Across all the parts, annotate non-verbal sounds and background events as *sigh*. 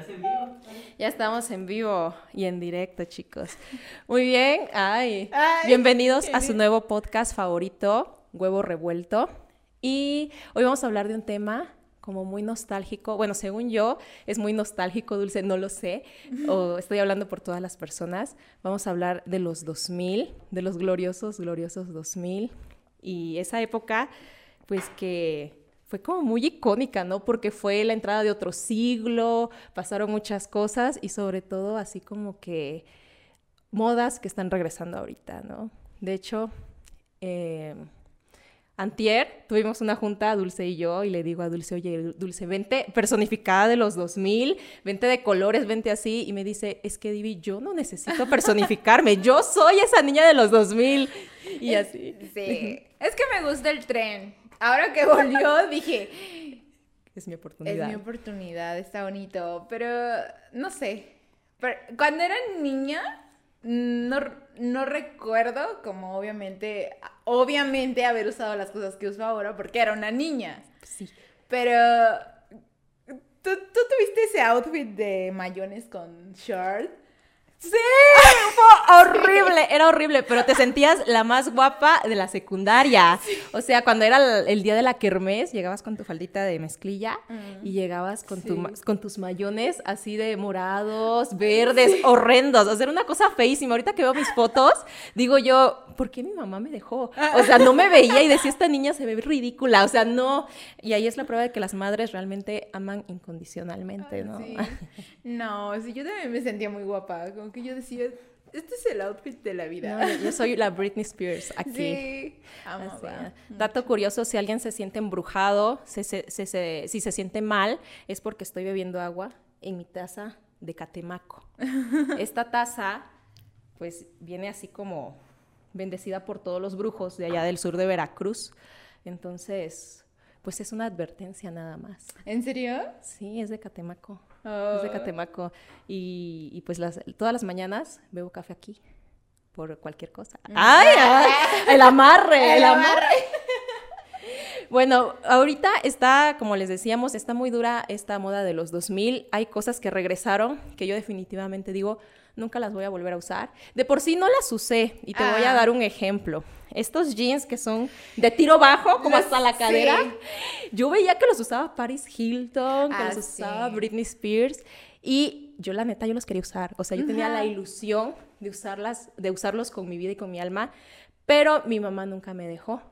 ¿Estás en vivo? Ya estamos en vivo y en directo, chicos. Muy bien. Ay. Bienvenidos a su nuevo podcast favorito, Huevo Revuelto. Y hoy vamos a hablar de un tema como muy nostálgico. Bueno, según yo, es muy nostálgico, Dulce, no lo sé. O estoy hablando por todas las personas. Vamos a hablar de los 2000, de los gloriosos, gloriosos 2000. Y esa época, pues que fue como muy icónica, ¿no? Porque fue la entrada de otro siglo, pasaron muchas cosas y sobre todo así como que modas que están regresando ahorita, ¿no? De hecho, eh, Antier tuvimos una junta, Dulce y yo, y le digo a Dulce, oye, Dulce, vente personificada de los 2000, vente de colores, vente así, y me dice, es que Divi, yo no necesito personificarme, yo soy esa niña de los 2000. Y así. Sí, es que me gusta el tren ahora que volvió, dije, es mi oportunidad. Es mi oportunidad, está bonito. Pero no sé. cuando era niña, no, no recuerdo como obviamente, obviamente haber usado las cosas que uso ahora porque era una niña. Sí. Pero ¿tú, tú tuviste ese outfit de mayones con short. Sí, fue horrible, era horrible, pero te sentías la más guapa de la secundaria. O sea, cuando era el, día de la kermés, llegabas con tu faldita de mezclilla mm. y llegabas con, tu, con tus mayones así de morados, verdes, horrendos. O sea, era una cosa feísima. Ahorita que veo mis fotos, digo yo, ¿por qué mi mamá me dejó? O sea, no me veía y decía, esta niña se ve ridícula. O sea, no. Y ahí es la prueba de que las madres realmente aman incondicionalmente, ¿no? *laughs* No, sí, yo también me sentía muy guapa que yo decía, este es el outfit de la vida. yo soy la Britney Spears *laughs* aquí. Sí, Dato curioso, si alguien se siente embrujado, si se siente mal, es porque estoy bebiendo agua en mi taza de catemaco. *laughs* Esta taza, pues, viene así como bendecida por todos los brujos de allá del sur de Veracruz. Entonces, pues es una advertencia nada más. ¿En serio? Sí, es de Catemaco. Es de oh. Catemaco. Y, pues las, todas las mañanas bebo café aquí por cualquier cosa. Mm. ¡Ay! *laughs* el amarre, el, amarre. *laughs* Bueno, ahorita está, como les decíamos, está muy dura esta moda de los 2000. Hay cosas que regresaron que yo definitivamente digo, nunca las voy a volver a usar. De por sí no las usé y te voy a ah. dar un ejemplo. Estos jeans que son de tiro bajo, como hasta la cadera, yo veía que los usaba Paris Hilton, que los ah, usaba Britney Spears y yo la neta yo los quería usar. O sea, yo tenía la ilusión de usarlas, de usarlos con mi vida y con mi alma, pero mi mamá nunca me dejó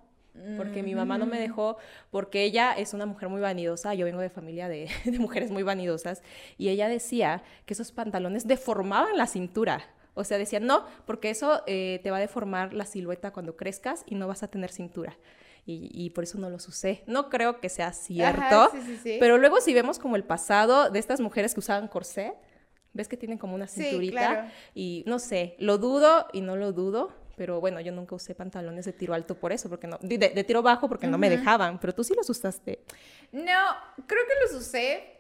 porque mi mamá no me dejó, porque ella es una mujer muy vanidosa, yo vengo de familia de, *laughs* mujeres muy vanidosas, y ella decía que esos pantalones deformaban la cintura. O sea, decía, no, porque eso eh, te va a deformar la silueta cuando crezcas y no vas a tener cintura. Y, por eso no los usé. No creo que sea cierto, pero luego si vemos como el pasado de estas mujeres que usaban corset, ves que tienen como una cinturita y no sé, lo dudo y no lo dudo, pero bueno, yo nunca usé pantalones de tiro alto por eso, porque no, de, tiro bajo porque no me dejaban, pero tú sí los usaste. No, creo que los usé,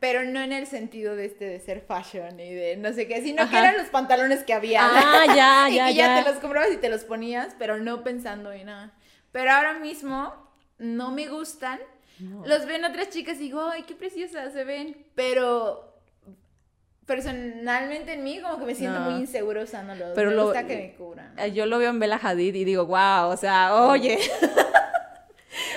pero no en el sentido de este de ser fashion y de no sé qué, sino que eran los pantalones que había. Ah, ya, *laughs* ya, y ya. te los comprabas y te los ponías, pero no pensando en nada. Pero ahora mismo no me gustan. Los ven otras chicas y digo, ay, qué preciosas se ven, pero personalmente en mí como que me siento muy inseguro usándolo. Pero me gusta que me cubran. Eh, yo lo veo en Bella Hadid y digo, wow, o sea, oye. *laughs*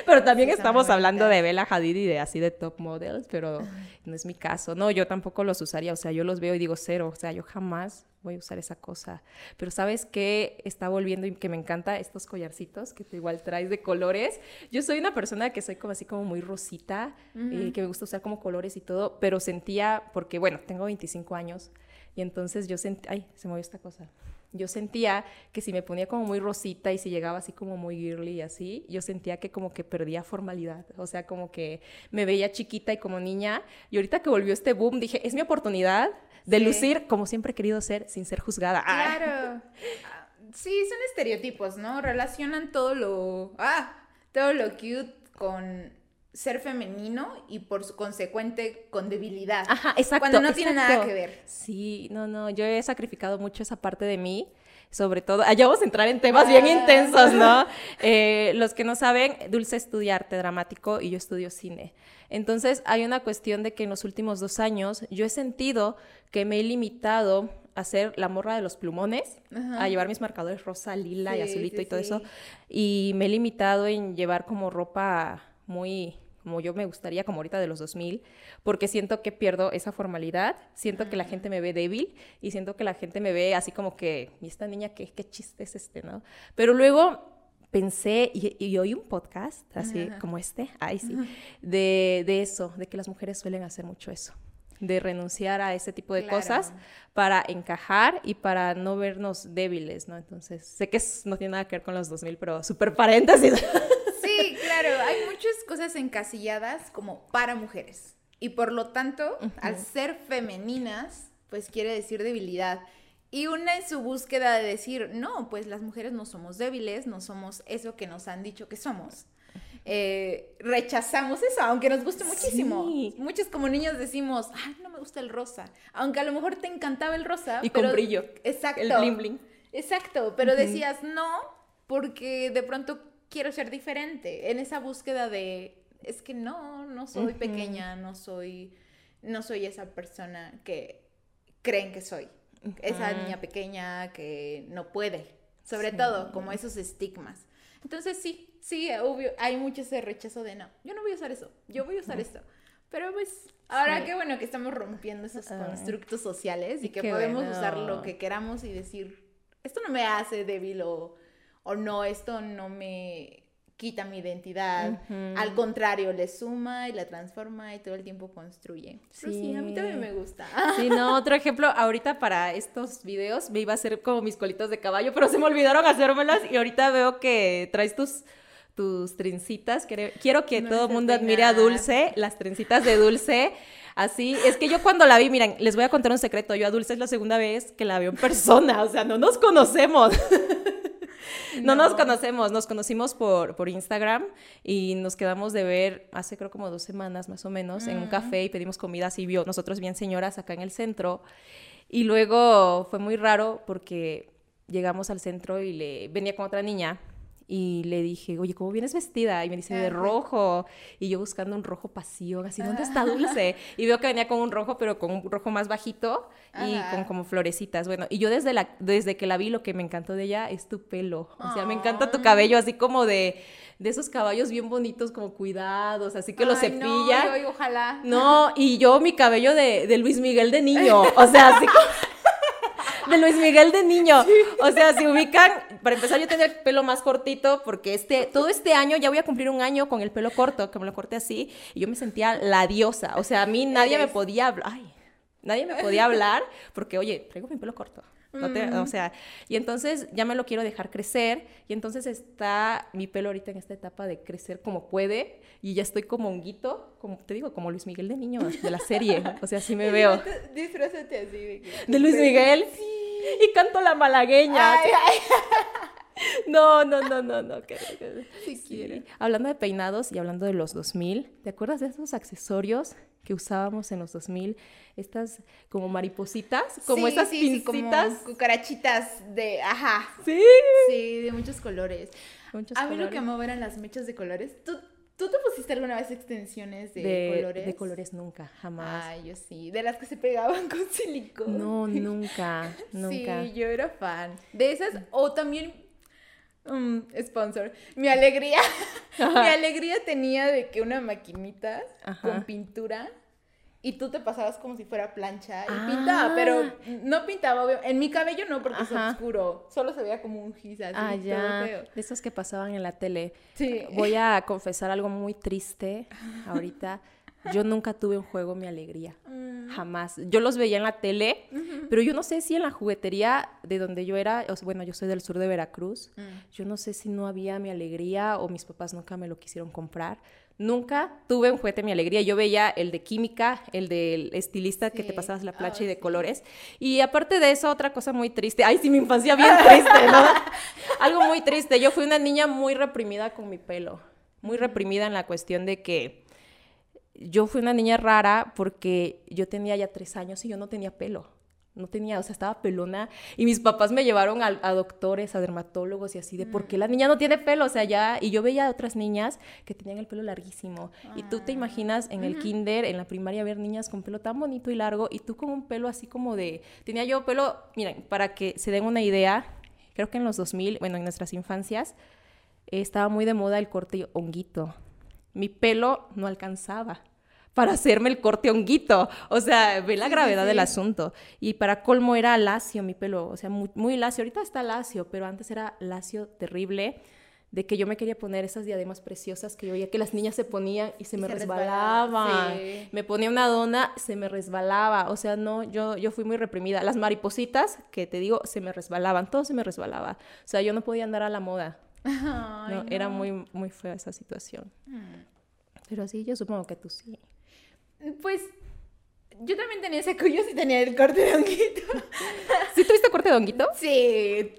pero también estamos hablando de Bella Hadid y de así de top models, pero no es mi caso. No, yo tampoco los usaría, o sea, yo los veo y digo cero, o sea, yo jamás voy a usar esa cosa. Pero ¿sabes qué está volviendo y que me encanta? Estos collarcitos que tú igual traes de colores. Yo soy una persona que soy como así como muy rosita, eh, que me gusta usar como colores y todo, pero sentía, porque bueno, tengo 25 años y entonces yo sentía, ay, se movió esta cosa. Yo sentía que si me ponía como muy rosita y si llegaba así como muy girly y así, yo sentía que como que perdía formalidad, o sea, como que me veía chiquita y como niña. Y ahorita que volvió este boom, dije, es mi oportunidad de lucir como siempre he querido ser sin ser juzgada. *laughs* Claro. Sí, son estereotipos, ¿no? Relacionan todo lo, ah, todo lo cute con ser femenino y por su consecuente con debilidad. Ajá, exacto. Cuando no tiene nada que ver. Sí, no, no, yo he sacrificado mucho esa parte de mí, sobre todo, allá vamos a entrar en temas bien Ah. intensos, ¿no? Eh, los que no saben, Dulce estudia arte dramático y yo estudio cine. Entonces hay una cuestión de que en los últimos dos años yo he sentido que me he limitado a ser la morra de los plumones, Ajá. a llevar mis marcadores rosa, lila y azulito sí, y todo sí. eso, y me he limitado en llevar como ropa muy como yo me gustaría, como ahorita de los 2000, porque siento que pierdo esa formalidad, siento que la gente me ve débil y siento que la gente me ve así como que, ¿y esta niña qué, qué chiste es este, no? Pero luego pensé y, y oí un podcast, así Ajá. como este, ay sí, de, de eso, de que las mujeres suelen hacer mucho eso de renunciar a ese tipo de Claro. cosas para encajar y para no vernos débiles, ¿no? Entonces, sé que es- no tiene nada que ver con los 2000, pero súper paréntesis. *laughs* Sí, claro, hay muchas cosas encasilladas como para mujeres. Y por lo tanto, al ser femeninas, pues quiere decir debilidad. Y una en su búsqueda de decir, no, pues las mujeres no somos débiles, no somos eso que nos han dicho que somos. Eh, rechazamos eso, aunque nos guste muchísimo. Sí. Muchos como niños decimos, ay, no me gusta el rosa. Aunque a lo mejor te encantaba el rosa. Y con pero- brillo. Exacto. El bling bling. Exacto, pero decías no porque de pronto quiero ser diferente en esa búsqueda de es que no, no soy Ujú. pequeña, no soy no soy esa persona que creen que soy. Esa Ujú. niña pequeña que no puede, sobre Sí. todo como esos estigmas. Entonces sí, sí, obvio, hay mucho ese rechazo de no, yo no voy a usar eso, yo voy a usar esto. Pero pues ahora Sí. qué bueno que estamos rompiendo esos constructos sociales y que Qué podemos bueno. usar lo que queramos y decir, esto no me hace débil o, o no, esto no me quita mi identidad. Al contrario, le suma y la transforma y todo el tiempo construye. Pero sí, a mí Sí. también me gusta. Sí, no, otro ejemplo, ahorita para estos videos me iba a hacer como mis colitos de caballo, pero se me olvidaron hacérmelas y ahorita veo que traes tus tus trencitas. Quiero, que No todo el mundo admire a. Dulce, las trencitas de Dulce. Así, es que yo cuando la vi, miren, les voy a contar un secreto. Yo a Dulce es la segunda vez que la veo en persona, o sea, no nos conocemos. *laughs* No, nos conocemos, nos conocimos por, por Instagram y nos quedamos de ver hace creo como dos semanas más o menos en un café y pedimos comida así vio, nosotros bien señoras acá en el centro. Y luego fue muy raro porque llegamos al centro y le venía con otra niña y le dije, oye, ¿cómo vienes vestida? Y me dice, de rojo. Y yo buscando un rojo pasión, así, ¿dónde está Dulce? Y veo que venía con un rojo, pero con un rojo más bajito y Ajá. con como florecitas. Bueno, y yo desde, la, desde que la vi, lo que me encantó de ella es tu pelo. O sea, me encanta tu cabello, así como de, de esos caballos bien bonitos, como cuidados, así que Ay, cepilla. No, yo- ojalá. No, y yo mi cabello de, de Luis Miguel de niño, *laughs* o sea, así como... De Luis Miguel de niño. O sea, si ubican, para empezar yo tenía el pelo más cortito porque este, todo este año ya voy a cumplir un año con el pelo corto, que me lo corté así, y yo me sentía la diosa. O sea, a mí nadie me podía hablar. Ay, nadie me podía hablar porque, oye, traigo mi pelo corto. No te- Mm. o sea, y entonces ya me lo quiero dejar crecer y entonces está mi pelo ahorita en esta etapa de crecer como puede y ya estoy como honguito, como te digo, como Luis Miguel de niño de la serie, o sea, así me *laughs* veo. Disfrázate así de De Luis Miguel y canto la malagueña. Ay, ay, *laughs* No, no, no, no, no. que- que- si sí. quiere. Hablando de peinados y hablando de los 2000, ¿te acuerdas de esos accesorios que usábamos en los 2000? Estas como maripositas, como Sí, esas sí, sí, como pincitas. cucarachitas de, ajá, Sí. sí, de muchos colores. Muchos a mí lo que amaba eran las mechas de colores. ¿Tú, ¿Tú te pusiste alguna vez extensiones de, de, colores? de colores nunca, jamás. Ay, yo sí, de las que se pegaban *laughs* con silicón. No, nunca, nunca. Sí, yo era fan. De esas, o también, mm, sponsor, mi alegría, *laughs* mi alegría tenía de que una maquinita Ajá. con pintura y tú te pasabas como si fuera plancha y Ah. pintaba, pero no pintaba, obvio- en mi cabello no porque Ajá. es oscuro, solo se veía como un gis así, Ah, todo ya. feo. De esos que pasaban en la tele. Sí. Voy a confesar algo muy triste ahorita. Yo nunca tuve un juego Mi Alegría. Mm. Jamás. Yo los veía en la tele, pero yo no sé si en la juguetería de donde yo era, o sea, bueno, yo soy del sur de Veracruz, Mm. yo no sé si no había Mi Alegría o mis papás nunca me lo quisieron comprar. Nunca tuve un juguete Mi Alegría. Yo veía el de química, el del estilista que te pasabas la Ah, plancha y de sí. colores. Y aparte de eso, otra cosa muy triste. Ay, sí, mi infancia bien triste, ¿no? *laughs* Algo muy triste. Yo fui una niña muy reprimida con mi pelo. Muy reprimida en la cuestión de que yo fui una niña rara porque yo tenía ya tres años y yo no tenía pelo. No tenía, o sea, estaba pelona. Y mis papás me llevaron a, doctores, a dermatólogos y así, de por qué la niña no tiene pelo. O sea, ya. Y yo veía a otras niñas que tenían el pelo larguísimo. Y tú te ah, imaginas en el kinder, en la primaria, ver niñas con pelo tan bonito y largo. Y tú con un pelo así como de. Tenía yo pelo. Miren, para que se den una idea, creo que en los 2000, bueno, en nuestras infancias, estaba muy de moda el corte honguito. Mi pelo no alcanzaba para hacerme el corte honguito. O sea, ve la gravedad del asunto. Y para colmo era lacio mi pelo, o sea, muy, muy, lacio. Ahorita está lacio, pero antes era lacio terrible. De que yo me quería poner esas diademas preciosas que yo veía que las niñas se ponían y se me resbalaban. Me ponía una dona, se me resbalaba. O sea, no, yo, yo fui muy reprimida. Las maripositas, que te digo, se me resbalaban. Todo se me resbalaba. O sea, yo no podía andar a la moda. no, Era muy, muy fea esa situación. Mm. Pero sí, yo supongo que tú sí. Pues yo también tenía ese cuello y tenía el corte de honguito. *laughs* ¿Sí tuviste corte de honguito? Sí,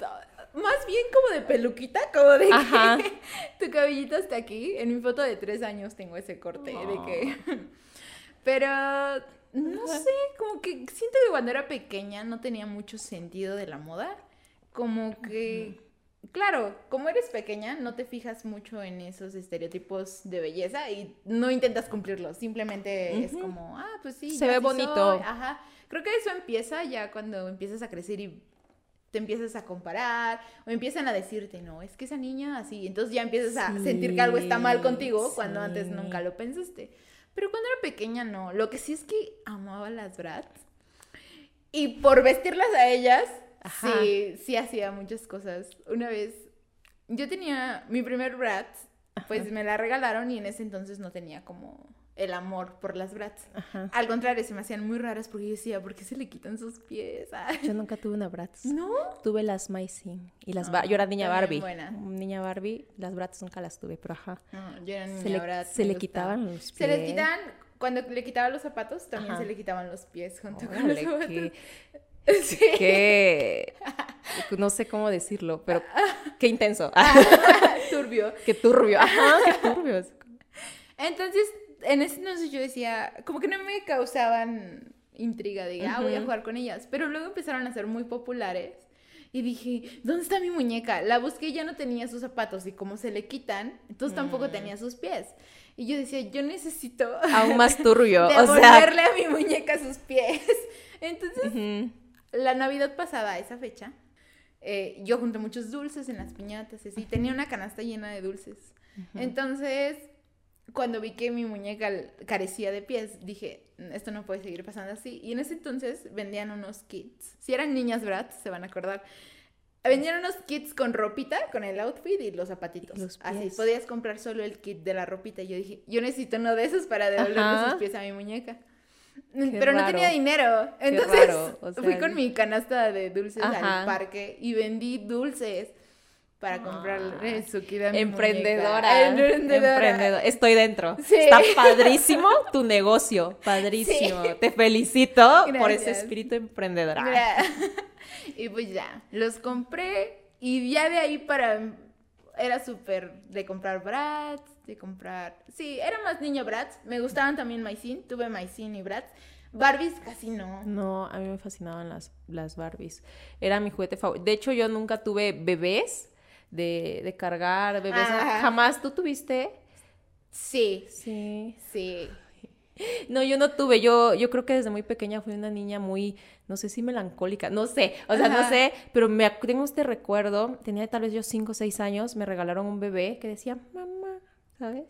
más bien como de peluquita, como de que *laughs* tu cabellito está aquí. En mi foto de tres años tengo ese corte, de que... *laughs* Pero no sé, como que siento que cuando era pequeña no tenía mucho sentido de la moda. Como que claro, como eres pequeña, no te fijas mucho en esos estereotipos de belleza y no intentas cumplirlos. Simplemente es como, ah, pues sí. Se ve bonito. Ajá. Creo que eso empieza ya cuando empiezas a crecer y te empiezas a comparar o empiezan a decirte, no, es que esa niña así. Entonces ya empiezas a sentir que algo está mal contigo cuando antes nunca lo pensaste. Pero cuando era pequeña no. Lo que sí es que amaba las brats. Y por vestirlas a ellas, Sí, sí hacía muchas cosas. Una vez, yo tenía mi primer brat, pues me la regalaron y en ese entonces no tenía como el amor por las brats. Al contrario, se me hacían muy raras porque yo decía, ¿por qué se le quitan sus pies? Yo nunca tuve una brats. ¿No? Tuve las Mycin y las Yo era niña Barbie. Buena. Niña Barbie, las brats nunca las tuve, pero ajá. yo era niña se le, Se le quitaban los pies. Se les quitaban, cuando le quitaban los zapatos, también se le quitaban los pies junto con los zapatos. *laughs* Sí. Que no sé cómo decirlo, pero *laughs* qué intenso. *laughs* turbio. Qué turbio. Ajá, qué turbio. Entonces, en ese entonces yo decía, como que no me causaban intriga de, ah, voy a jugar con ellas. Pero luego empezaron a ser muy populares. Y dije, ¿dónde está mi muñeca? La busqué y ya no tenía sus zapatos. Y como se le quitan, entonces tampoco mm. tenía sus pies. Y yo decía, yo necesito... Aún más turbio. devolverle a mi muñeca sus pies. Entonces, la Navidad pasada, esa fecha, eh, yo junté muchos dulces en las piñatas, y tenía una canasta llena de dulces. Entonces, cuando vi que mi muñeca carecía de pies, dije, esto no puede seguir pasando así. Y en ese entonces vendían unos kits. Si eran niñas brats, se van a acordar. Vendían unos kits con ropita, con el outfit y los zapatitos. así, podías comprar solo el kit de la ropita. Y yo dije, yo necesito uno de esos para devolverle sus pies a mi muñeca pero no tenía dinero. Entonces fui con mi canasta de dulces al parque y vendí dulces para comprarle su kit a mi Emprendedora. Emprendedora. Estoy dentro. Está padrísimo tu negocio. Padrísimo. Te felicito por ese espíritu emprendedor. *laughs* Y pues ya, los compré y ya de ahí para era súper de comprar brats, de comprar... Sí, era más niño brats. Me gustaban también Maisin, tuve Maisin y brats. Barbies casi no. No, a mí me fascinaban las, las Barbies. Era mi juguete favorito. De hecho, yo nunca tuve bebés de, de cargar, bebés. Jamás. ¿Tú tuviste? Sí. Sí. Sí. No, yo no tuve, yo, yo creo que desde muy pequeña fui una niña muy, no sé si melancólica, no sé, o sea, no sé, pero me tengo este recuerdo, tenía tal vez yo cinco o seis años, me regalaron un bebé que decía, mamá, ¿sabes?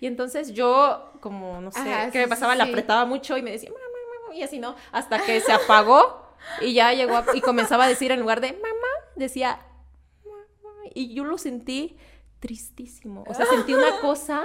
Y entonces yo, como, no sé, que me pasaba, la apretaba mucho y me decía, mamá, mamá, y así, ¿no? Hasta que se apagó y ya llegó y comenzaba a decir en lugar de mamá, decía, mamá, y yo lo sentí tristísimo. O sea, sentí una cosa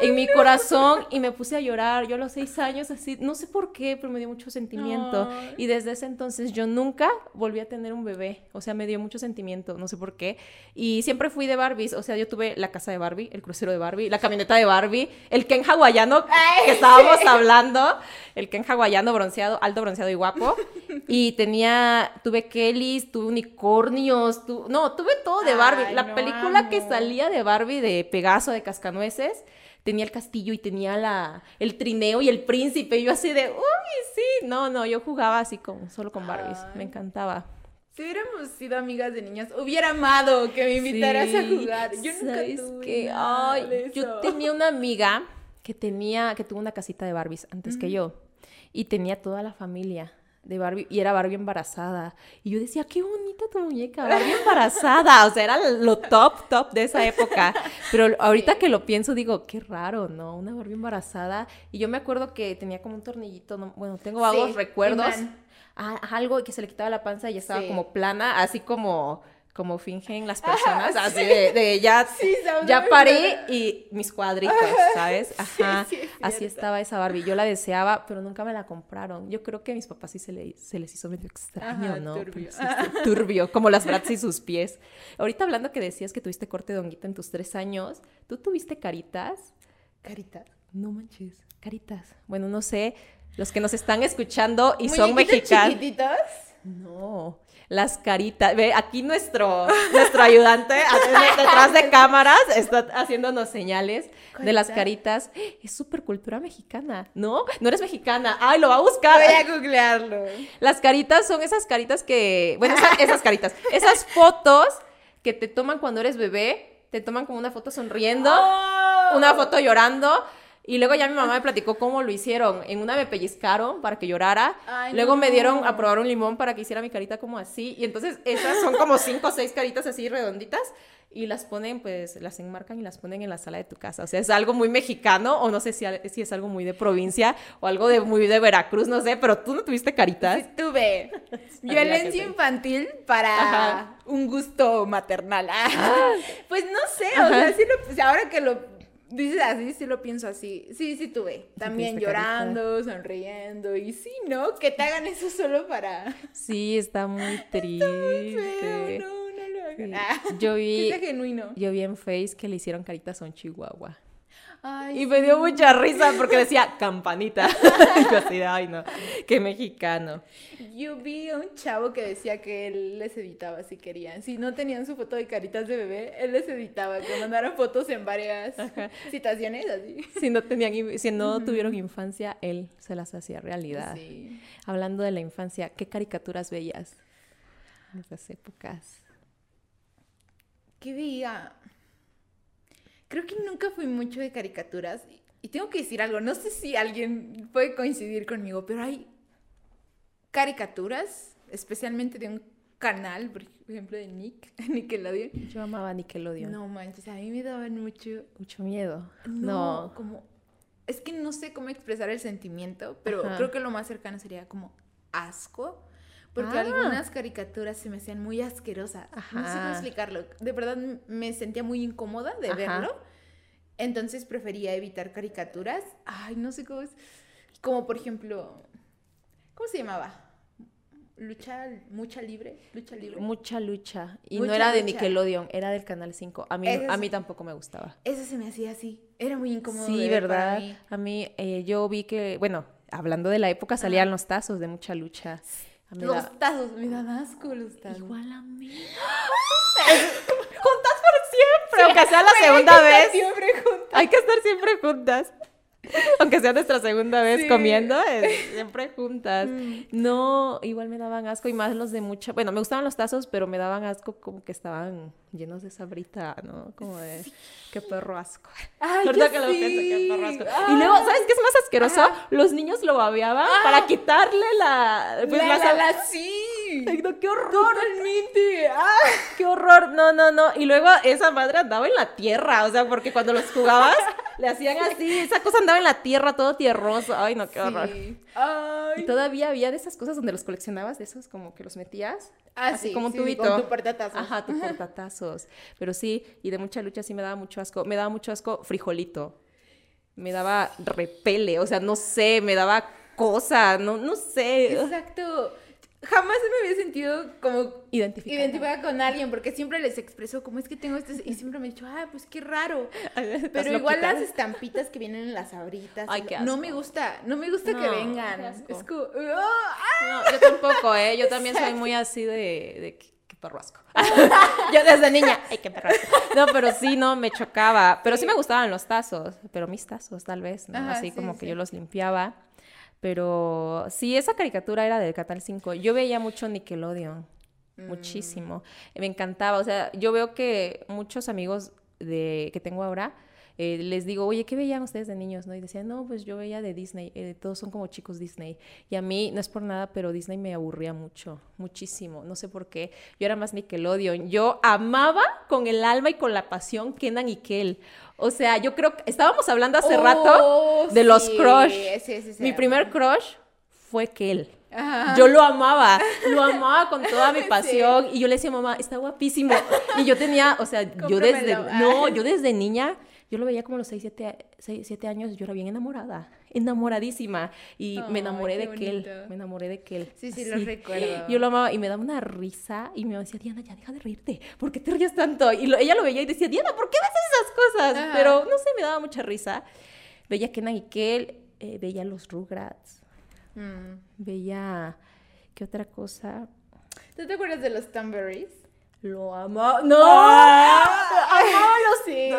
en mi corazón y me puse a llorar. Yo a los seis años así, no sé por qué, pero me dio mucho sentimiento. Y desde ese entonces yo nunca volví a tener un bebé. O sea, me dio mucho sentimiento, no sé por qué. Y siempre fui de Barbies. O sea, yo tuve la casa de Barbie, el crucero de Barbie, la camioneta de Barbie, el Ken hawaiano que estábamos hablando, el Ken hawaiano bronceado, alto, bronceado y guapo. *laughs* Y tenía, tuve Kellys, tuve unicornios, tu- no, tuve todo de Barbie. Ay, La no película que amo. salía de Barbie de Pegaso, de Cascanueces, tenía el castillo y tenía la, el trineo y el príncipe. Y yo así de, uy, sí. No, no, yo jugaba así con, solo con Barbies. Me encantaba. Si hubiéramos sido amigas de niñas, hubiera amado que me invitaras a jugar. Yo nunca ¿sabes tuve nada Ay, de yo eso. tenía una amiga que tenía, que tuvo una casita de Barbies antes que yo. Y tenía toda la familia de Barbie. Y era Barbie embarazada. Y yo decía, qué bonita tu muñeca, Barbie embarazada. O sea, era lo top, top de esa época. Pero *laughs* ahorita Sí. que lo pienso, digo, qué raro, ¿no? Una Barbie embarazada. Y yo me acuerdo que tenía como un tornillito, no- bueno, tengo vagos Sí, recuerdos. Ah, algo que se le quitaba la panza y estaba Sí. como plana, así como, como fingen las *laughs* personas, así de, de ya, Sí, ya sabes. y mis cuadritos, *laughs* ¿sabes? Ajá, sí, es así estaba esa Barbie. Yo la deseaba, pero nunca me la compraron. Yo creo que a mis papás sí se, le, se les hizo medio extraño, Ajá, ¿no? turbio. Turbio, como las Bratz y sus pies. Ahorita hablando que decías que tuviste corte de honguita en tus tres años, ¿tú tuviste caritas? Carita. No manches, caritas. Bueno, no sé, los que nos están escuchando y son mexicanos. chiquititos. No, las caritas. Ve, aquí nuestro, nuestro ayudante detrás de cámaras está haciéndonos señales de las caritas. Es súper cultura mexicana, ¿no? No eres mexicana. Ay, lo va a buscar. Voy a googlearlo. Las caritas son esas caritas que, bueno, esa- esas caritas, esas fotos que te toman cuando eres bebé, te toman como una foto sonriendo, Oh. una foto llorando. Y luego ya mi mamá me platicó cómo lo hicieron. En una me pellizcaron para que llorara. Ay, luego me dieron a probar un limón para que hiciera mi carita como así. Y entonces esas son como cinco o seis caritas así redonditas. Y las ponen, pues, las enmarcan y las ponen en la sala de tu casa. O sea, es algo muy mexicano. O no sé si, si es algo muy de provincia o algo de muy de Veracruz, no sé. Pero tú no tuviste caritas. Sí, tuve *laughs* violencia infantil para Ajá. un gusto maternal. *laughs* Ah. Pues no sé, o sea, sí lo, pues, ahora que lo dices así, sí lo pienso así. Sí, sí tuve. También carita. llorando, sonriendo. Y sí, ¿no? Que te hagan eso solo para... *laughs* Sí, está muy *laughs* triste. Feo, no, no lo hagan. Sí. Ah, Yo *laughs* vi, sea genuino. yo vi en Face que le hicieron caritas a un chihuahua. Ay, Y me dio mucha risa porque decía campanita. Y *laughs* yo así ay no, qué mexicano. Yo vi a un chavo que decía que él les editaba si querían. Si no tenían su foto de caritas de bebé, él les editaba. Que mandaran fotos en varias situaciones así. Si no tenían, si no tuvieron infancia, él se las hacía realidad. Sí. Hablando de la infancia, ¿qué caricaturas veías en esas épocas? ¿Qué veía? Creo que nunca fui mucho de caricaturas. Y- tengo que decir algo. No sé si alguien puede coincidir conmigo, pero hay caricaturas, especialmente de un canal, por ejemplo de Nick, *laughs* Nickelodeon. Yo amaba Nickelodeon. No manches, a mí me daban mucho Mucho miedo. No, No. como... Es que no sé cómo expresar el sentimiento, pero Ajá. creo que lo más cercano sería como asco. Porque Ah. algunas caricaturas se me hacían muy asquerosas. No sé cómo explicarlo. De verdad me sentía muy incómoda de Ajá. verlo. Entonces prefería evitar caricaturas. Ay, no sé cómo es. Como por ejemplo... ¿Cómo se llamaba? Lucha, mucha libre, lucha libre. Mucha lucha. Y Mucha no era de lucha. Nickelodeon, era del Canal 5. A mí, a mí tampoco me gustaba. Eso se me hacía así. Era muy incómodo. Sí, de ver para ¿verdad? mí. A mí, eh, yo vi que, bueno, hablando de la época, salían los tazos de mucha lucha. Los da- tazos, me dan asco los tazos. Igual a mí. *laughs* juntas por siempre, aunque sea la segunda Hay que estar vez. Siempre juntas. Hay que estar siempre juntas. *laughs* Aunque sea nuestra segunda vez Sí. comiendo, es siempre juntas. Mm. No, igual me daban asco y más los de mucha. Bueno, me gustaban los tazos, pero me daban asco como que estaban llenos de sabrita, ¿no? Como de qué perro asco. Ay, ya que lo pienso, qué sí. perro asco. Ah. Y luego, ¿sabes qué es más asqueroso? Ajá. Los niños lo babeaban para quitarle la. Pues, la, la la, sí. Ay, no, qué horror. Totalmente. Ah. ¡Qué horror! No, no, no. Y luego esa madre andaba en la tierra, o sea, porque cuando los jugabas *laughs* le hacían así, esa cosa andaba en la tierra, todo tierroso. Ay, no, qué horror. Sí. Y todavía había de esas cosas donde los coleccionabas, de esos como que los metías. Ah, así sí, como un sí, tubito. Con tu portatazos. Ajá, tu *laughs* portatazos. Pero sí, y de mucha lucha sí me daba mucho asco. Me daba mucho asco frijolito. Me daba repele, o sea, no sé, me daba cosa, no, no sé. Exacto. Jamás me había sentido como Identificada. identificada con alguien porque siempre les expreso cómo es que tengo este y siempre me he dicho, ah, pues qué raro. *laughs* ¿Estás Pero igual loquita? las estampitas que vienen en las abritas. Ay, qué No me gusta, no me gusta que vengan. qué asco. Es como, ¡ah! No, yo tampoco, ¿eh? Yo también soy muy así de, de qué, perruasco. *laughs* yo desde niña, ay, qué perruasco. No, pero sí, no, me chocaba. Pero sí, me gustaban los tazos, pero mis tazos, tal vez, ¿no? Ajá, así sí, como que yo los limpiaba. Pero sí, esa caricatura era del Canal 5. Yo veía mucho Nickelodeon, muchísimo. Me encantaba, o sea, yo veo que muchos amigos de, que tengo ahora, eh, les digo, oye, ¿qué veían ustedes de niños? ¿no? Y decían, no, pues yo veía de Disney, eh, todos son como chicos Disney. Y a mí, no es por nada, pero Disney me aburría mucho, muchísimo. No sé por qué. Yo era más Nickelodeon. Yo amaba con el alma y con la pasión Kenan y Kel. O sea, yo creo que estábamos hablando hace rato Oh, de los crush. sí, sí, sí. Mi primer crush fue Kel. Ajá. Yo lo amaba, lo amaba con toda mi *laughs* pasión y yo le decía, mamá, está guapísimo. Y yo tenía, o sea, yo desde, no, yo desde niña, yo lo veía como a los 6, 7, años, yo era bien enamorada, *laughs* enamoradísima. Y me enamoré de Kel, me enamoré de Kel. Sí, sí, lo recuerdo. Yo lo amaba y me daba una risa y me decía, Diana, ya deja de reírte, ¿por qué te ríes tanto? Y lo- ella lo veía y decía, Diana, ¿por qué haces esas cosas? Ajá. Pero no sé, me daba mucha risa. Veía Kenan y Kel, eh, veía los Rugrats, Mm. veía, ¿qué otra cosa? ¿Tú te acuerdas de los Thunberries? Lo amaba. ¡No! Ah.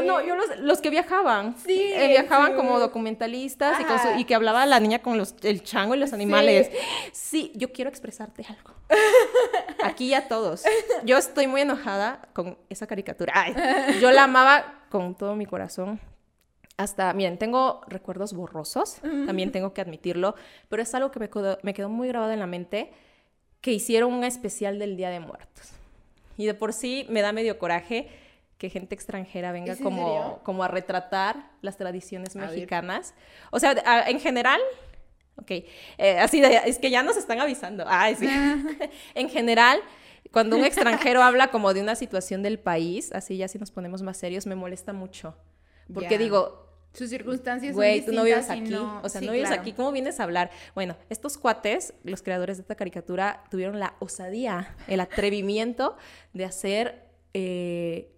No, yo los, los que viajaban. Sí, Eh, viajaban sí. como documentalistas y, con su- Ajá. y que hablaba la niña con los, el chango y los animales. Sí, yo quiero expresarte algo. *laughs* Aquí ya todos. Yo estoy muy enojada con esa caricatura. Ay, *laughs* yo la amaba con todo mi corazón. Hasta, miren, tengo recuerdos borrosos, también tengo que admitirlo, pero es algo que me quedó, me quedó muy grabado en la mente, que hicieron un especial del Día de Muertos. Y de por sí me da medio coraje que gente extranjera venga ¿Es en como, como a retratar las tradiciones mexicanas. O sea, a- en general, ok, eh, así de, es que ya nos están avisando. Ay, sí. *laughs* *laughs* en general, cuando un extranjero habla como de una situación del país, así ya si nos ponemos más serios, me molesta mucho. Porque digo, Sus circunstancias Güey, tú no vives aquí. no- O sea, sí, no vives claro. aquí. ¿Cómo vienes a hablar? Bueno, estos cuates, los creadores de esta caricatura, tuvieron la osadía, el atrevimiento de hacer eh,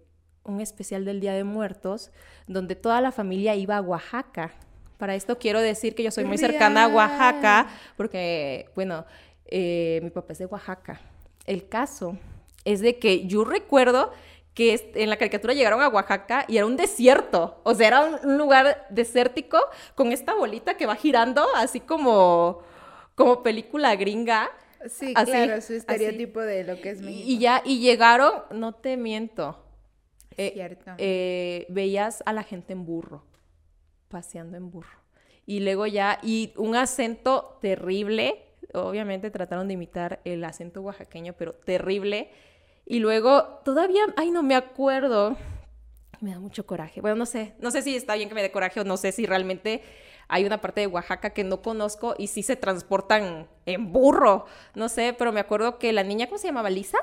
un especial del Día de Muertos, donde toda la familia iba a Oaxaca. Para esto quiero decir que yo soy muy cercana a Oaxaca, porque, bueno, eh, mi papá es de Oaxaca. El caso es de que yo recuerdo que en la caricatura llegaron a Oaxaca y era un desierto, o sea, era un, lugar desértico con esta bolita que va girando, así como, como película gringa. Sí, Así, claro, su así. estereotipo de lo que es México. y ya, y llegaron, no te miento, Es eh, cierto. eh, veías a la gente en burro, paseando en burro. Y luego ya, y un acento terrible, obviamente trataron de imitar el acento oaxaqueño, pero terrible. Y luego todavía, ay, no me acuerdo. Me da mucho coraje. Bueno, no sé, no sé si está bien que me dé coraje o no sé si realmente hay una parte de Oaxaca que no conozco y sí se transportan en burro. No sé, pero me acuerdo que la niña, ¿cómo se llamaba? Lisa.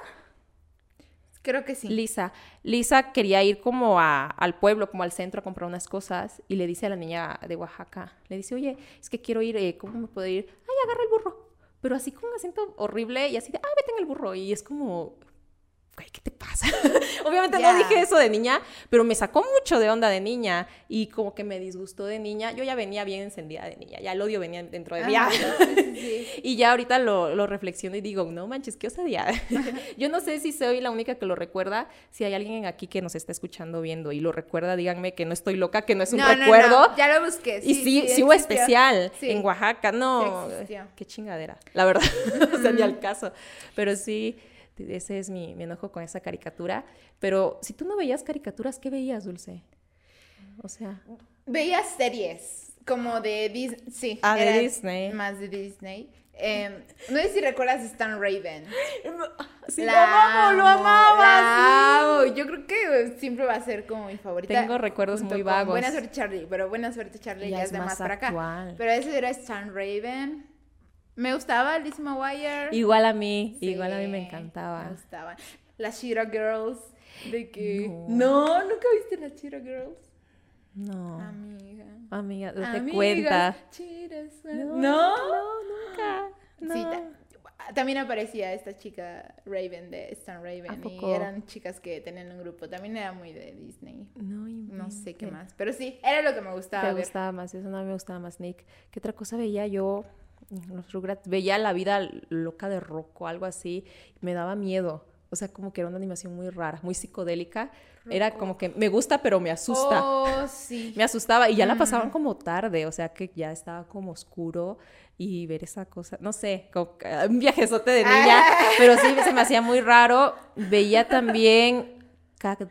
Creo que sí. Lisa. Lisa quería ir como a- al pueblo, como al centro a comprar unas cosas y le dice a la niña de Oaxaca, le dice, oye, es que quiero ir, eh, ¿cómo me puedo ir? Ay, agarra el burro. Pero así con un acento horrible y así de, ah, vete en el burro. Y es como, güey, ¿qué te pasa? *laughs* Obviamente no dije eso de niña, pero me sacó mucho de onda de niña y como que me disgustó de niña. Yo ya venía bien encendida de niña, ya el odio venía dentro de mí. *laughs* Sí. Y ya ahorita lo, lo reflexiono y digo, no manches, qué osadía. *laughs* Yo no sé si soy la única que lo recuerda. Si hay alguien aquí que nos está escuchando, viendo y lo recuerda, díganme que no estoy loca, que no es un No, no, no, recuerdo. Ya lo busqué. Y sí, sí, hubo especial en Oaxaca. No, qué chingadera, la verdad. o sea, ni al caso. Pero sí, ese es mi, mi enojo con esa caricatura. Pero si tú no veías caricaturas, ¿qué veías, Dulce? O sea, Veía series como de Disney. Sí. Ah, de Disney. Más de Disney. Em, no sé si recuerdas Stan Raven. *laughs* sí, La lo amaba, lo amo, amaba. amo. Yo creo que siempre va a ser como mi favorita. Tengo recuerdos muy vagos. Buena suerte Charlie, pero buena suerte Charlie Ya ya, es de más para acá. Pero ese era Stan Raven. Me gustaba Liz McGuire. Igual a mí, Sí, igual a mí me Me encantaba. gustaba. Las Cheetah Girls. De que. No. No, nunca viste las Cheetah Girls. No, Amiga. amiga, date Amigas, cuenta. cheetahs, No, No. no, nunca. No. Sí, también aparecía esta chica Raven de Stan ¿A Raven y eran chicas que tenían un grupo. También era muy de Disney. No, No sé qué más. Pero sí, era lo que me gustaba ver. gustaba más, eso no me gustaba más, Nick. ¿Qué otra cosa veía yo? Los Rugrats. Veía la vida loca de Rocco, algo así. Me daba miedo. O sea, como que era una animación muy rara, muy psicodélica. Era como que me gusta, pero me asusta. Oh, sí. *laughs* Me asustaba y ya la pasaban como tarde, o sea que ya estaba como oscuro y ver esa cosa, no sé, como ah, un viajezote de niña, Ah. pero sí se me hacía muy raro. Veía también *laughs* Cat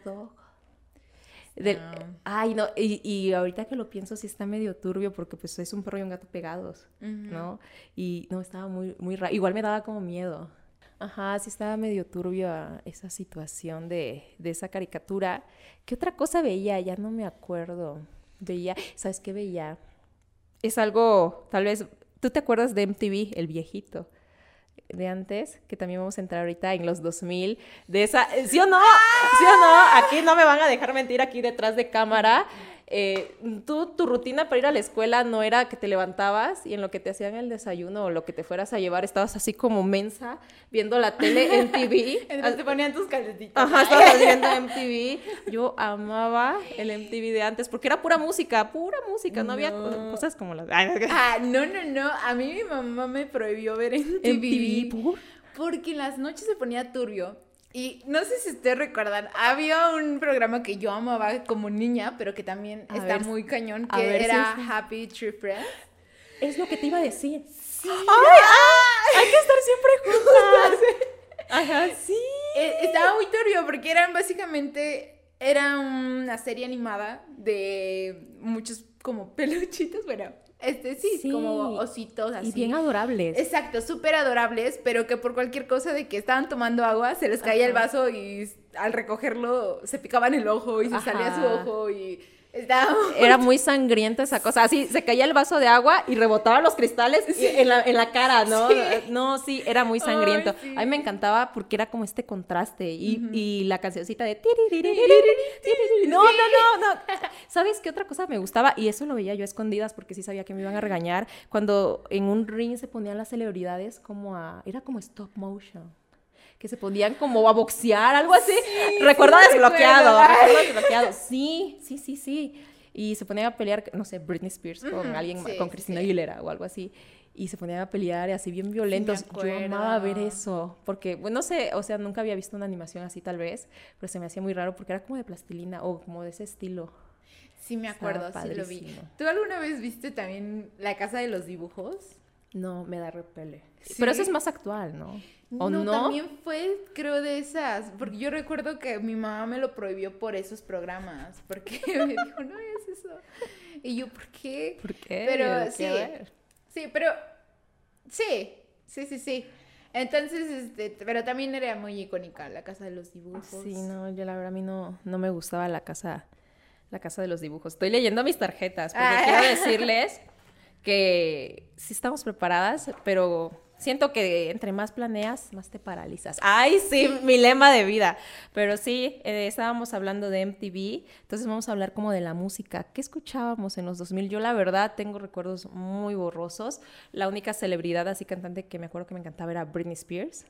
Dog. Del- Ay, no, y, y ahorita que lo pienso sí está medio turbio porque pues es un perro y un gato pegados, ¿no? Y no, estaba muy, muy raro. Igual me daba como miedo. Ajá, sí estaba medio turbia esa situación de, de esa caricatura. ¿Qué otra cosa veía? Ya no me acuerdo. Veía, ¿sabes qué veía? Es algo, tal vez, ¿tú te acuerdas de MTV, el viejito? De antes, que también vamos a entrar ahorita en los 2000, de esa, ¿sí o no? ¿Sí o no? Aquí no me van a dejar mentir aquí detrás de cámara. Eh, tú, tu rutina para ir a la escuela no era que te levantabas y en lo que te hacían el desayuno o lo que te fueras a llevar, estabas así como mensa viendo la tele en *laughs* TV. Entonces te ponían tus calcetitas. Ajá, estabas *laughs* viendo MTV. Yo amaba el MTV de antes porque era pura música, pura música. No, había cosas como las. Ah, *laughs* no, no, no. A mí mi mamá me prohibió ver. MTV, ¿por? Porque en las noches se ponía turbio. Y no sé si ustedes recuerdan, había un programa que yo amaba como niña, pero que también A está ver, muy cañón, que si era es- Happy Tree Friends. Es lo que te iba a decir. Sí. Hay que estar siempre *laughs* juntas. Ajá, sí. Eh, estaba muy turbio porque eran básicamente, era una serie animada de muchos como *laughs* peluchitos, bueno, este sí, Sí. como ositos así. Y bien adorables. Exacto, súper adorables, pero que por cualquier cosa de que estaban tomando agua, se les caía el vaso y al recogerlo se picaban el ojo y se salía su ojo y estaba... Era muy sangrienta esa cosa. Así se caía el vaso de agua y rebotaban los cristales en, la, en la cara, ¿no? Sí. No, sí, era muy sangriento. Ay, sí. A mí me encantaba porque era como este contraste y, Ujú. y la cancioncita de... No, no, no, no. *laughs* ¿Sabes qué otra cosa me gustaba? Y eso lo veía yo a escondidas porque sí sabía que me iban a regañar. Cuando en un ring se ponían las celebridades como a... Era como stop motion. Que se ponían como a boxear, algo así. recuerdo sí *laughs* desbloqueado. recuerdo. desbloqueado. Sí, sí, sí, sí. Y se ponían a pelear, no sé, Britney Spears con alguien, sí, con sí, Cristina sí. Aguilera o algo así. Y se ponían a pelear y así bien violentos. Yo amaba ver eso. Porque, bueno, no sé, o sea, nunca había visto una animación así tal vez, pero se me hacía muy raro porque era como de plastilina o como de ese estilo. Sí me acuerdo, sí lo vi. ¿Tú alguna vez viste también La Casa de los Dibujos? No, me da repele. ¿Sí? Pero eso es más actual, ¿no? ¿O no? también fue, creo, de esas. Porque yo recuerdo que mi mamá me lo prohibió por esos programas. Porque *laughs* me dijo, no es eso. Y yo, ¿por qué? ¿Por qué? Pero ¿Qué sí. ver? Sí, pero. Sí, sí, sí, sí. Entonces, este, pero también era muy icónica la casa de los dibujos. Sí, no, yo la verdad a mí no, no me gustaba la casa, la casa de los dibujos. Estoy leyendo mis tarjetas porque Ah. quiero *laughs* decirles que sí estamos preparadas, pero siento que entre más planeas, más te paralizas. Ay, sí, mi lema de vida. Pero sí, eh, estábamos hablando de MTV, entonces vamos a hablar como de la música. ¿Qué escuchábamos en los 2000? Yo la verdad tengo recuerdos muy borrosos. La única celebridad así cantante que me acuerdo que me encantaba era Britney Spears.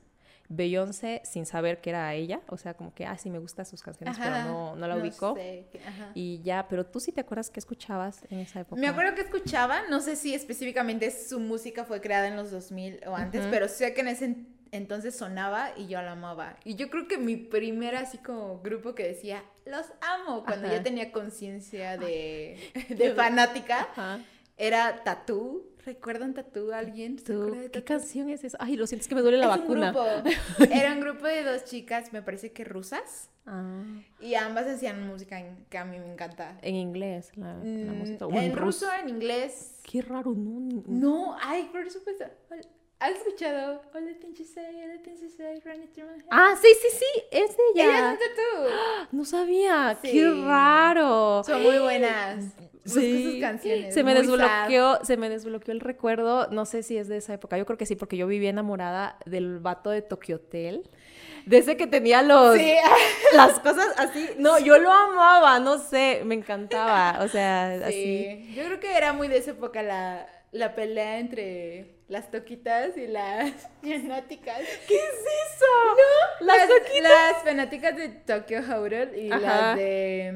Beyoncé sin saber que era ella, o sea, como que, ah, sí me gustan sus canciones, pero no, no la ubico. sé, ajá. Y ya, pero tú sí te acuerdas qué escuchabas en esa época. Me acuerdo que escuchaba, no sé si específicamente su música fue creada en los 2000 o antes, pero sé que en ese en- entonces sonaba y yo la amaba. Y yo creo que mi primer así como grupo que decía, los amo, cuando Ajá. ya tenía conciencia de, de *laughs* fanática, Ajá. era Tatú. ¿Recuerdan Tatú alguien? ¿Se Tú, acuerda de ¿Qué Tatú? canción es esa? Ay, lo siento, es que me duele la Es un vacuna. grupo. *laughs* Era un grupo de dos chicas, me parece que rusas, Ah, y ambas hacían música en- que a mí me encanta. en inglés, la, la Mm, música. en ruso, en inglés. Qué raro, ¿no? No, ay, por supuesto. ¿Has escuchado? All the things you say, all the things you say, run it through my head. Ah, sí, sí, sí, es de Ellas ella. son Tatú. *gasps* No sabía, Sí. qué raro. Son muy buenas. Busca Sí. sus canciones. Se me muy desbloqueó, se me desbloqueó el recuerdo, no sé si es de esa época, yo creo que sí, porque yo vivía enamorada del vato de Tokyo Hotel. De ese que tenía los. Sí, *laughs* las cosas así. No, yo lo amaba, no sé, me encantaba. O sea, así. sí. Yo creo que era muy de esa época la, la pelea entre las toquitas y las *laughs* fanáticas. ¿Qué es eso? Las, Las las fanáticas de Tokyo Hotel y Ajá. las de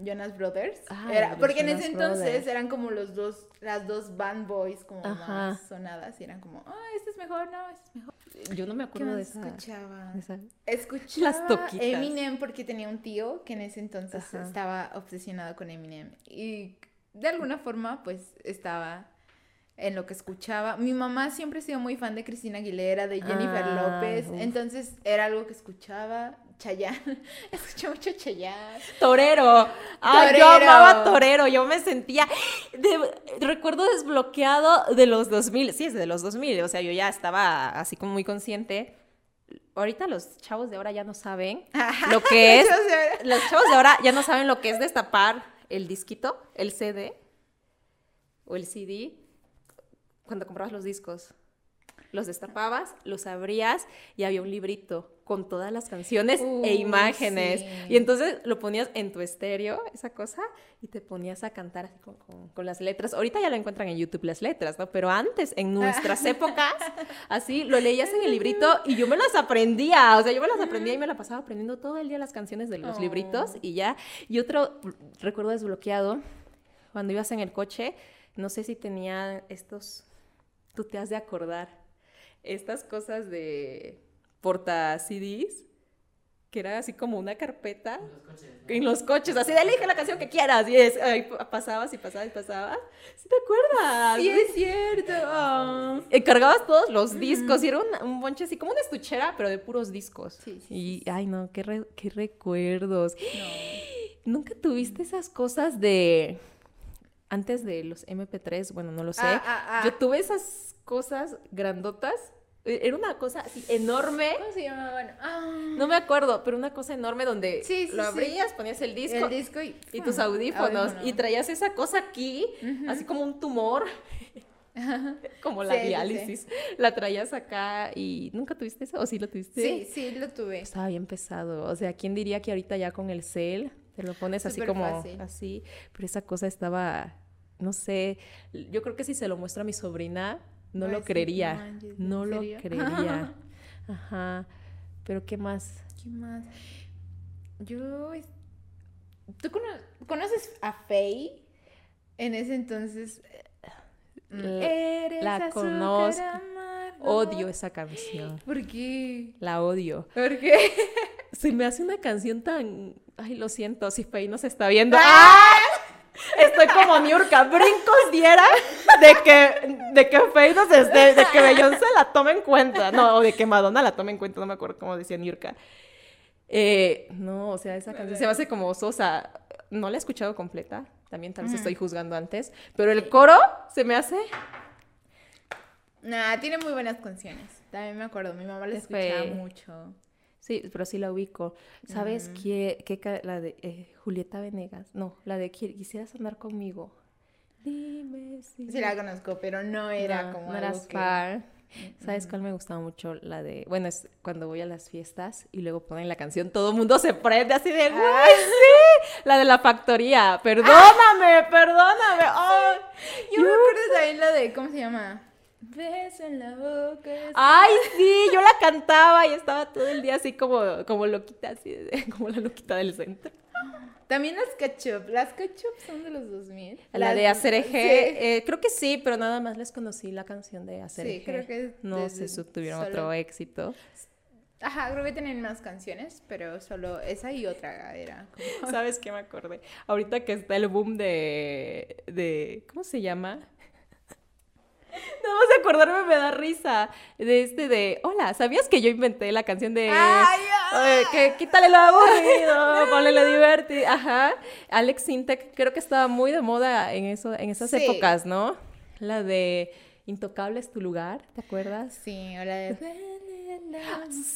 mm, Jonas Brothers. Ah, Era, porque en ese entonces Brothers. eran como los dos, las dos band boys como Ajá. más sonadas y eran como, ah, este es mejor, no, este es mejor. Yo no me ¿Qué acuerdo de esa. escuchaba? esa- Escuchaba Las toquitas. Eminem porque tenía un tío que en ese entonces Ajá. estaba obsesionado con Eminem y de alguna forma pues estaba en lo que escuchaba. Mi mamá siempre ha sido muy fan de Cristina Aguilera, de Jennifer Ah, López, uf. entonces era algo que escuchaba. Chayanne, *laughs* escuché mucho Chayanne. Torero. Ay, yo amaba Torero. Yo me sentía. de- recuerdo desbloqueado de los 2000. Sí, es de los 2000. O sea, yo ya estaba así como muy consciente. Ahorita los chavos de ahora ya no saben *laughs* lo que es. Los chavos de ahora ya no saben lo que es destapar el disquito, el CD o el CD cuando comprabas los discos. Los destapabas, los abrías y había un librito con todas las canciones Uy, e imágenes. sí. Y entonces lo ponías en tu estéreo, esa cosa, y te ponías a cantar así con, con- con las letras. Ahorita ya lo encuentran en YouTube las letras, ¿no? Pero antes, en nuestras *laughs* épocas, así, lo leías en el librito y yo me las aprendía. O sea, yo me las aprendía y me la pasaba aprendiendo todo el día las canciones de los Oh. libritos y ya. Y otro recuerdo desbloqueado, cuando ibas en el coche, no sé si tenía estos, tú te has de acordar, estas cosas de porta CDs, que era así como una carpeta en los coches, así de elige la canción que quieras, y es, ahí pa- pasabas y pasabas y pasabas. ¿Sí te acuerdas? sí es cierto. Oh. Y cargabas todos los discos y era un, un bonche así como una estuchera, pero de puros discos. Sí, sí, y, sí, ay, no, qué, re- qué recuerdos. No. *gasps* ¿Nunca tuviste esas cosas de... Antes de los MP3, bueno, no lo sé. Ah, ah, ah. Yo tuve esas cosas grandotas. E- Era una cosa así enorme. ¿Cómo se llamaban? Ah. No me acuerdo, pero una cosa enorme donde Sí, sí, lo sí. abrías, ponías el disco, El disco y, y tus audífonos. Audífono. Y traías esa cosa aquí, así como un tumor, *laughs* como la diálisis. La traías acá y nunca tuviste eso, o sí lo tuviste. Sí, sí, lo tuve. Estaba bien pesado. O sea, ¿quién diría que ahorita ya con el cel te lo pones así como fácil. así? Pero esa cosa estaba, no sé, yo creo que si se lo muestra a mi sobrina, no lo creería. "No manches, ¿en No lo serio?" creería. *laughs* Ajá. Pero ¿qué más? ¿Qué más? Yo. ¿Tú cono- conoces a Faye? En ese entonces. La- Eres la conozco. Odio esa canción. ¿Por qué? La odio. ¿Por qué? Se me hace una canción tan. Ay, lo siento, si Faye no se está viendo. ¡Ah! Estoy como Niurka, brincos diera de que, de que Faye no se esté, de que Beyoncé la tome en cuenta. No, o de que Madonna la tome en cuenta, no me acuerdo cómo decía Niurka. Eh, no, o sea, esa canción se me hace como sosa. No la he escuchado completa, también tal vez Ujú. estoy juzgando antes, pero el coro se me hace... Nah, tiene muy buenas canciones. También me acuerdo, mi mamá la Es escuchaba mucho. Sí, pero sí la ubico. ¿Sabes qué, qué La de eh, Julieta Venegas. No, la de "Qui- Quisieras andar conmigo. Dime si... Sí la conozco, pero no era No, como no algo que... ¿Sabes cuál me gustaba mucho? La de, bueno, es cuando voy a las fiestas y luego ponen la canción, todo el mundo se prende así de, ¡Güey, Ah. sí! La de la factoría, perdóname, perdóname. ay. Yo me acuerdo también la de, ¿cómo se llama? Beso en la boca. Ay, sí, yo la cantaba y estaba todo el día así como, como loquita, así, *laughs* como la loquita del centro. También las ketchup. Las ketchup son de los 2000. La Las- de Hacer Eje, Sí. eh, creo que sí, pero nada más les conocí la canción de Hacer Sí, creo que No sé si tuvieron solo- otro éxito. Ajá, creo que tienen más canciones, pero solo esa y otra era. como- *laughs* ¿Sabes qué me acordé? Ahorita que está el boom de, de ¿cómo se llama? No vas a acordarme, me da risa. De este de, hola, ¿sabías que yo inventé la canción de... ¡Ay, eh, que quítale lo aburrido, *laughs* ponle lo divertido. Ajá. Alex Sintek, creo que estaba muy de moda en eso, en esas Sí. épocas, ¿no? La de Intocable es tu lugar, ¿te acuerdas? Sí, o la de...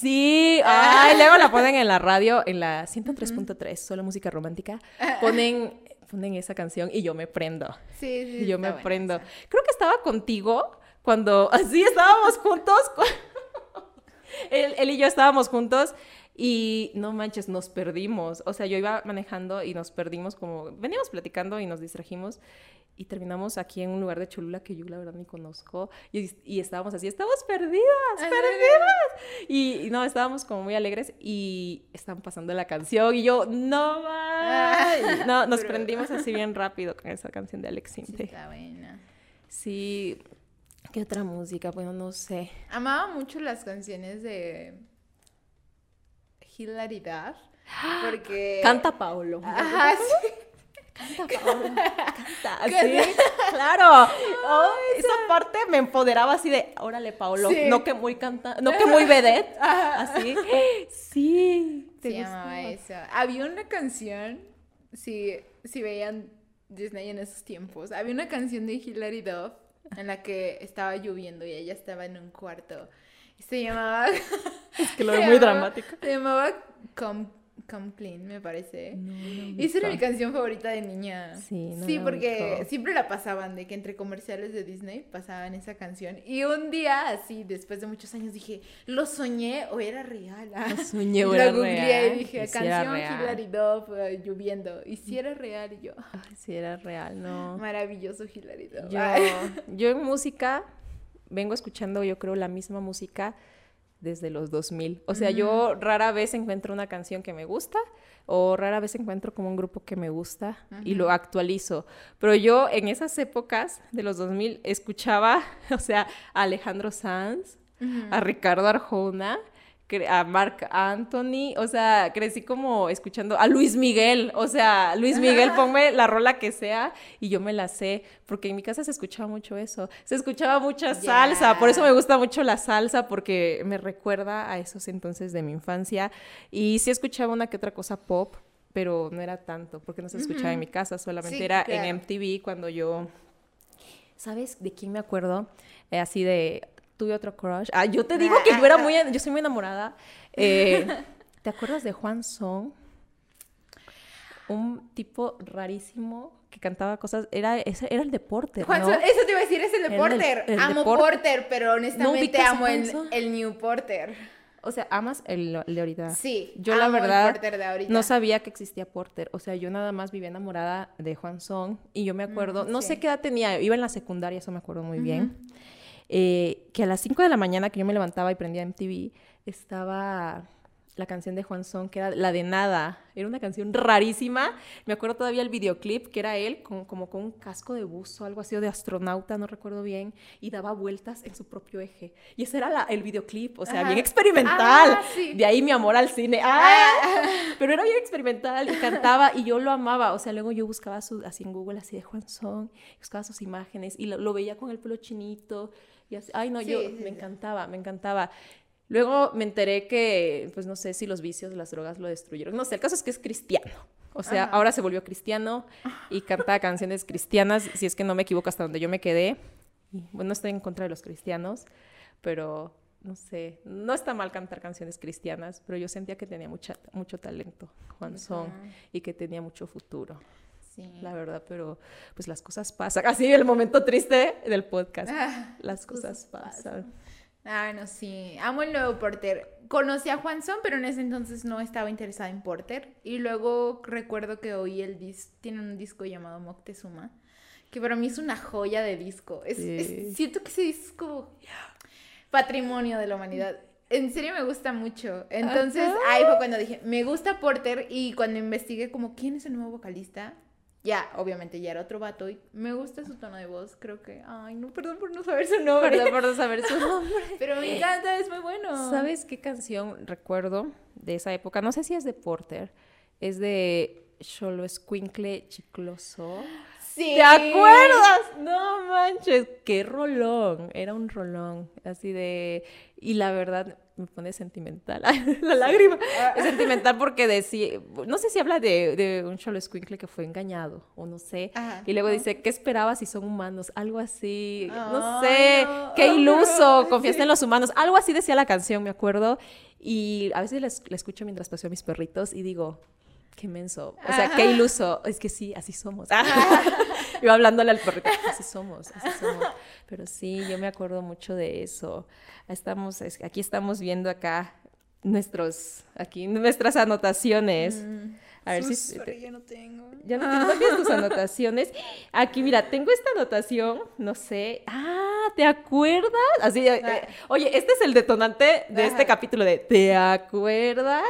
Sí, ay, luego la ponen en la radio, en la 103.3, solo música romántica. *laughs* Ponen, ponen esa canción y yo me prendo. Sí, sí. Y yo me prendo. esa. Creo que estaba contigo cuando *laughs* así estábamos juntos. *laughs* él, él y yo estábamos juntos y no manches, nos perdimos. O sea, yo iba manejando y nos perdimos como veníamos platicando y nos distrajimos y terminamos aquí en un lugar de Cholula que yo la verdad ni conozco y, y estábamos así, estamos perdidas, perdidas. Y, y, no, estábamos como muy alegres y estaban pasando la canción y yo, no más. no, nos *laughs* prendimos así bien *laughs* rápido con esa canción de Alex Sinte. Sí, está buena. Sí, ¿qué otra música? Bueno, no sé. Amaba mucho las canciones de Hilaridad *gasps* porque... Canta Paolo. Ajá, sí. Canta, Canta, *laughs* sí, claro. *laughs* esa parte me empoderaba así de, órale, Paolo, no que muy canta, no que muy vedette, *laughs* así. Sí, te llamaba eso. Había una canción, si, si veían Disney en esos tiempos, había una canción de Hilary Duff en la que estaba lloviendo y ella estaba en un cuarto. Y se llamaba... Es que lo veo muy dramático. Se llamaba Come Come Clean, me parece. y esa era mi canción favorita de niña. Sí, no Sí, porque siempre la pasaban, de que entre comerciales de Disney pasaban esa canción. Y un día, así, después de muchos años, dije, ¿lo soñé o era real? Lo *laughs* soñé o era real. y dije, canción Hilary Duff uh, lloviendo. Y si era real, y yo. Ay, si era real, no. Maravilloso Hilary Duff. Yo, *laughs* yo en música vengo escuchando, yo creo, la misma música desde los 2000. O sea, yo rara vez encuentro una canción que me gusta o rara vez encuentro como un grupo que me gusta y lo actualizo. Pero yo en esas épocas de los 2000 escuchaba, *laughs* o sea, a Alejandro Sanz, a Ricardo Arjona a Mark Anthony, o sea, crecí como escuchando a Luis Miguel, o sea, Luis Miguel, *laughs* ponme la rola que sea y yo me la sé, porque en mi casa se escuchaba mucho eso, se escuchaba mucha salsa, por eso me gusta mucho la salsa, porque me recuerda a esos entonces de mi infancia, y sí escuchaba una que otra cosa pop, pero no era tanto, porque no se escuchaba en mi casa, solamente era en MTV cuando yo... ¿Sabes de quién me acuerdo? Eh, así de tuve otro crush. Ah, yo te digo que yo era muy, yo soy muy enamorada. Eh, *laughs* ¿Te acuerdas de Juan Song? Un tipo rarísimo que cantaba cosas, era, ese, era el de Porter, Juan Son, eso te iba a decir, es el de Porter. amo Porter, pero honestamente amo el, el, New Porter. O sea, ¿amas el, de ahorita? Sí. Yo la verdad no sabía que existía Porter. O sea, yo nada más vivía enamorada de Juan Song y yo me acuerdo, no sé qué edad tenía, iba en la secundaria, eso me acuerdo muy bien. Eh, que a las 5 de la mañana que yo me levantaba y prendía MTV, estaba la canción de Juan Son, que era la de Nada. Era una canción rarísima. Me acuerdo todavía el videoclip, que era él con, como con un casco de buzo, algo así, o de astronauta, no recuerdo bien, y daba vueltas en su propio eje. Y ese era el videoclip, o sea, bien experimental. Ah, de ahí mi amor al cine. ¡Ah! Pero era bien experimental y cantaba y yo lo amaba. O sea, luego yo buscaba su, así en Google, así de Juan Son, buscaba sus imágenes y lo, lo veía con el pelo chinito ay, no, yo me encantaba, me encantaba. Luego me enteré que, pues no sé si los vicios, las drogas lo destruyeron. No sé, el caso es que es cristiano. O sea, ahora se volvió cristiano y canta canciones cristianas, si es que no me equivoco hasta donde yo me quedé. Bueno, estoy en contra de los cristianos, pero no sé, no está mal cantar canciones cristianas, pero yo sentía que tenía mucha, mucho talento, Juan Son, y que tenía mucho futuro la verdad, pero pues las cosas pasan. *laughs* Así el momento triste del podcast. Ah, las cosas, pasan. Ah, no, sí. Amo el nuevo Porter. Conocí a Juan Son, pero en ese entonces no estaba interesada en Porter. Y luego recuerdo que oí el disco, tiene un disco llamado Moctezuma, que para mí es una joya de disco. Es, siento que ese disco patrimonio de la humanidad. En serio me gusta mucho. Entonces ahí fue cuando dije, me gusta Porter y cuando investigué como quién es el nuevo vocalista, ya, obviamente ya era otro vato y me gusta su tono de voz, creo que, ay, no, perdón por no saber su nombre. Perdón por no saber su nombre. *laughs* Pero me encanta, es muy bueno. ¿Sabes qué canción recuerdo de esa época? No sé si es de Porter, es de Cholo Escuincle Chicloso. Sí. ¿Te acuerdas? No manches, qué rolón, era un rolón, así de... Y la verdad, me pone sentimental. *laughs* la lágrima. Es sentimental porque decía, no sé si habla de, de un Cholo Squinkle que fue engañado o no sé. y luego dice, ¿qué esperabas si son humanos? Algo así, no sé, qué *laughs* iluso, confiaste en los humanos. Algo así decía la canción, me acuerdo. Y a veces la, escucho mientras paseo a mis perritos y digo, qué menso. O sea, qué iluso. Es que sí, así somos. Iba *laughs* hablándole al perrito, así somos, así somos. Pero sí, yo me acuerdo mucho de eso. Estamos, aquí estamos viendo acá nuestros, aquí nuestras anotaciones. A ver Sus, si... ya no tengo. Ya no tienes tus anotaciones. Aquí, mira, tengo esta anotación, no sé. Ah, ¿te acuerdas? Así, eh, Ah. eh, oye, este es el detonante de este capítulo de ¿te acuerdas?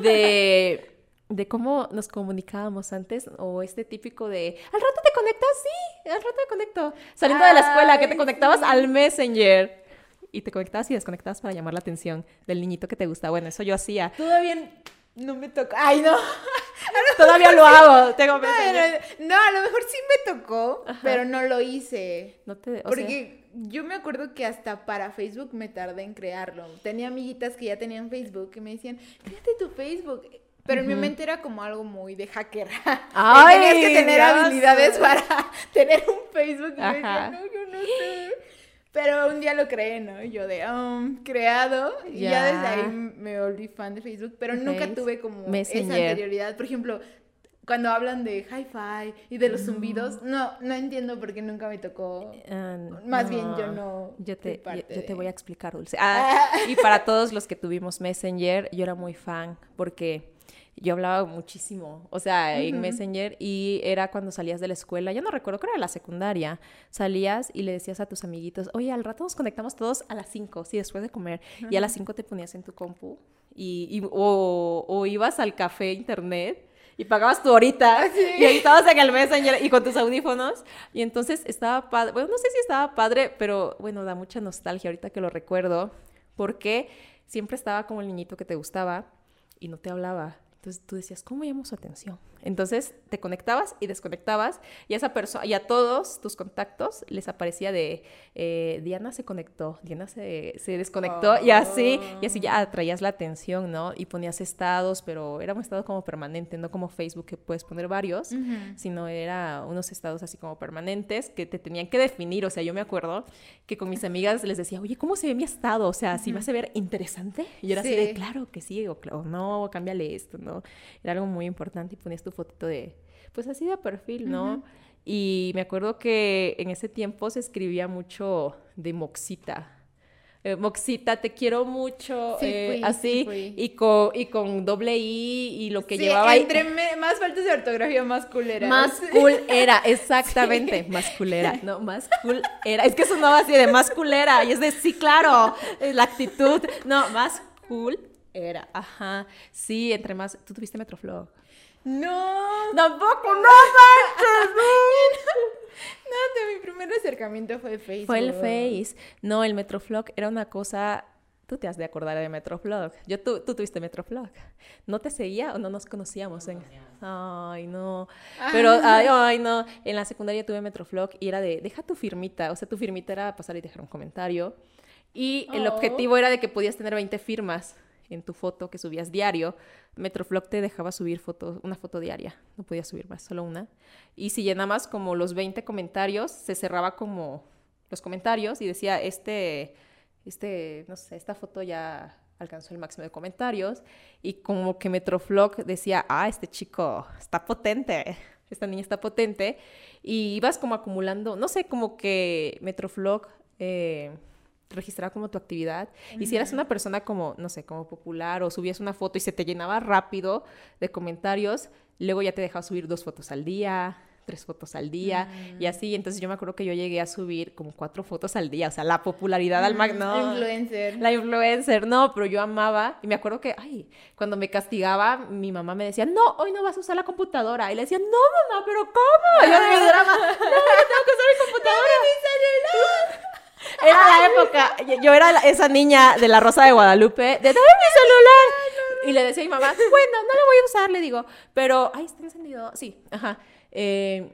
De, de cómo nos comunicábamos antes o este típico de ¿al rato te conectas? Sí, al rato te conecto. Saliendo de la escuela, que te conectabas sí. al Messenger. Y te conectabas y desconectabas para llamar la atención del niñito que te gusta. Bueno, eso yo hacía. Todavía no me toca. Ay, no. *laughs* Todavía lo hago. Tengo Messenger. No, a lo mejor sí me tocó, pero no lo hice. No te, o sea, Porque yo me acuerdo que hasta para Facebook me tardé en crearlo. Tenía amiguitas que ya tenían Facebook y me decían, créate tu Facebook. Pero en mi mente era como algo muy de hacker. *laughs* Ay, Tenías que tener Dios. habilidades para *laughs* tener un Facebook. Y yo decía, no, yo no sé. Pero un día lo creé, ¿no? Yo de, um, creado. Y ya. Desde ahí me volví fan de Facebook. Pero nunca tuve como esa anterioridad. Por ejemplo, cuando hablan de hi-fi y de los zumbidos, no, no entiendo por qué nunca me tocó. Ah, Más bien, yo no Yo te, yo, te voy a explicar, Dulce. *laughs* Ah, y para todos los que tuvimos Messenger, yo era muy fan porque yo hablaba muchísimo, o sea, en. Messenger y era cuando salías de la escuela, yo no recuerdo, creo que era la secundaria, salías y le decías a tus amiguitos, oye, al rato nos conectamos todos a las 5, sí, después de comer, y a las 5 te ponías en tu compu y, y- o, o ibas al café internet. Y pagabas tu horita Sí. y ahí estabas en el Messenger y con tus audífonos. Y entonces estaba padre, bueno, no sé si estaba padre, pero bueno, da mucha nostalgia ahorita que lo recuerdo, porque siempre estaba como el niñito que te gustaba y no te hablaba. Entonces tú decías, ¿cómo llamo su atención? Entonces te conectabas y desconectabas y a esa persona y a todos tus contactos les aparecía de eh, Diana se conectó, Diana se, se desconectó y así y así ya atraías la atención, ¿no? Y ponías estados, pero era un estado como permanente, no como Facebook que puedes poner varios, sino era unos estados así como permanentes que te tenían que definir. O sea, yo me acuerdo que con mis amigas les decía, oye, ¿cómo se ve mi estado? O sea, ¿si me hace ver interesante? Y yo era así de, Sí. claro que sí, o, o no, cámbiale esto, ¿no? Era algo muy importante y ponías tu fotito de, pues así de perfil, ¿no? Y me acuerdo que en ese tiempo se escribía mucho de Moxita. Eh, Moxita, te quiero mucho, Sí eh, fui, sí así, fui. y con, y con doble I y lo que Sí, llevaba ahí. entre me- más faltas de ortografía, más culera. Más cool *laughs* era, exactamente. Más culera. No, más cool era. Es que sonaba así de más culera. Y es de sí, claro. es La actitud. No, más cool era. Ajá. Sí, entre más. Tú tuviste Metroflog. No. Tampoco, no *laughs* manches, *laughs* No, de mi primer acercamiento fue Facebook. Fue el Face. No, el Metroflog era una cosa. Tú te has de acordar de Metroflog. Yo, tú, tú tuviste Metroflog. ¿No te seguía o no nos conocíamos? Ay, no. Pero, ay, ay, no. En la secundaria tuve Metroflog y era de, deja tu firmita. O sea, tu firmita era pasar y dejar un comentario. Y el Oh. objetivo era de que podías tener 20 firmas en tu foto que subías diario. Metroflog te dejaba subir fotos, una foto diaria. No podías subir más, solo una. Y si llenabas como los 20 comentarios, se cerraba como los comentarios y decía, este, este, no sé, esta foto ya alcanzó el máximo de comentarios. Y como que Metroflog decía, ah, este chico está potente, esta niña está potente. Y ibas como acumulando, no sé, como que Metroflog... Eh, registraba como tu actividad. Y si eras una persona como, no sé, como popular o subías una foto y se te llenaba rápido de comentarios, luego ya te dejaba subir dos fotos al día, tres fotos al día y así. Entonces yo me acuerdo que yo llegué a subir como cuatro fotos al día. O sea, la popularidad al mag... No, Influencer. la influencer, no, pero yo amaba y me acuerdo que, ay, cuando me castigaba, mi mamá me decía, no, hoy no vas a usar la computadora. Y le decía, no, mamá, pero ¿cómo? Y yo en mi drama, no, yo tengo que usar mi computadora. *laughs* Era la época, yo- era esa niña de la Rosa de Guadalupe, de dame mi celular. Y le decía a mi mamá, bueno, no lo voy a usar, le digo, pero, ay, está encendido. Sí, ajá. Eh,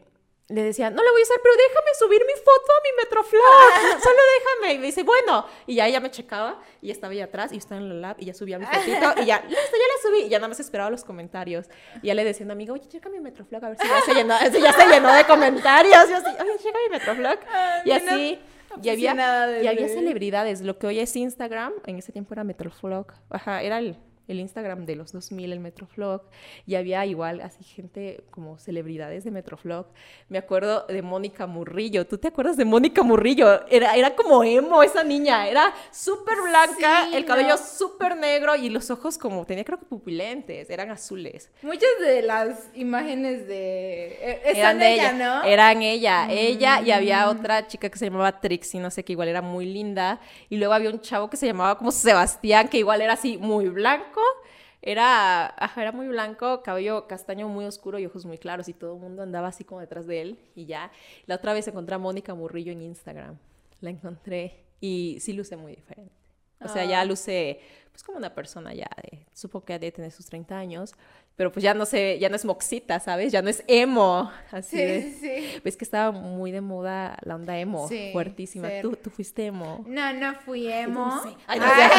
le decía, no le voy a usar, pero déjame subir mi foto a mi Metroflog. *laughs* *laughs* Solo déjame. Y me dice, bueno. Y ya ella me checaba y ya estaba ahí atrás y yo estaba en la lab y ya subía mi fotito y ya, listo, ya la subí. Y ya nada más esperaba los comentarios. Y ya le decía a una amiga, oye, checa mi Metroflog a ver si ya se llenó, *laughs* si ya se llenó de comentarios. Y así, oye, checa mi Metroflog. Y así. Y había, y había de- celebridades. Lo que hoy es Instagram, en ese tiempo era Metroflog. Ajá, era el, el Instagram de los 2000, el Metroflog, y había igual así gente como celebridades de Metroflog. Me acuerdo de Mónica Murrillo. ¿Tú te acuerdas de Mónica Murrillo? Era, era como emo esa niña, era súper blanca, Sí, el cabello no. súper negro y los ojos como, tenía creo que pupilentes, eran azules. Muchas de las imágenes de... eh, Eran de ella, ¿no? eran ella, ella y había Mm. otra chica que se llamaba Trixie, no sé, que igual era muy linda, y luego había un chavo que se llamaba como Sebastián, que igual era así muy blanco, era, era muy blanco, cabello castaño muy oscuro y ojos muy claros, y todo el mundo andaba así como detrás de él, y ya. La otra vez encontré a Mónica Murrillo en Instagram, la encontré, y sí luce muy diferente. O sea, ya Ah. luce, pues como una persona ya de, supongo que ha de tener sus 30 años, pero pues ya no sé, ya no es moxita, ¿sabes? Ya no es emo, así de... Sí, sí. Ves que estaba muy de moda la onda emo, Sí, fuertísima. sí. ¿Tú, tú fuiste emo. No, no fui emo. Sí. Ay, no, Ah,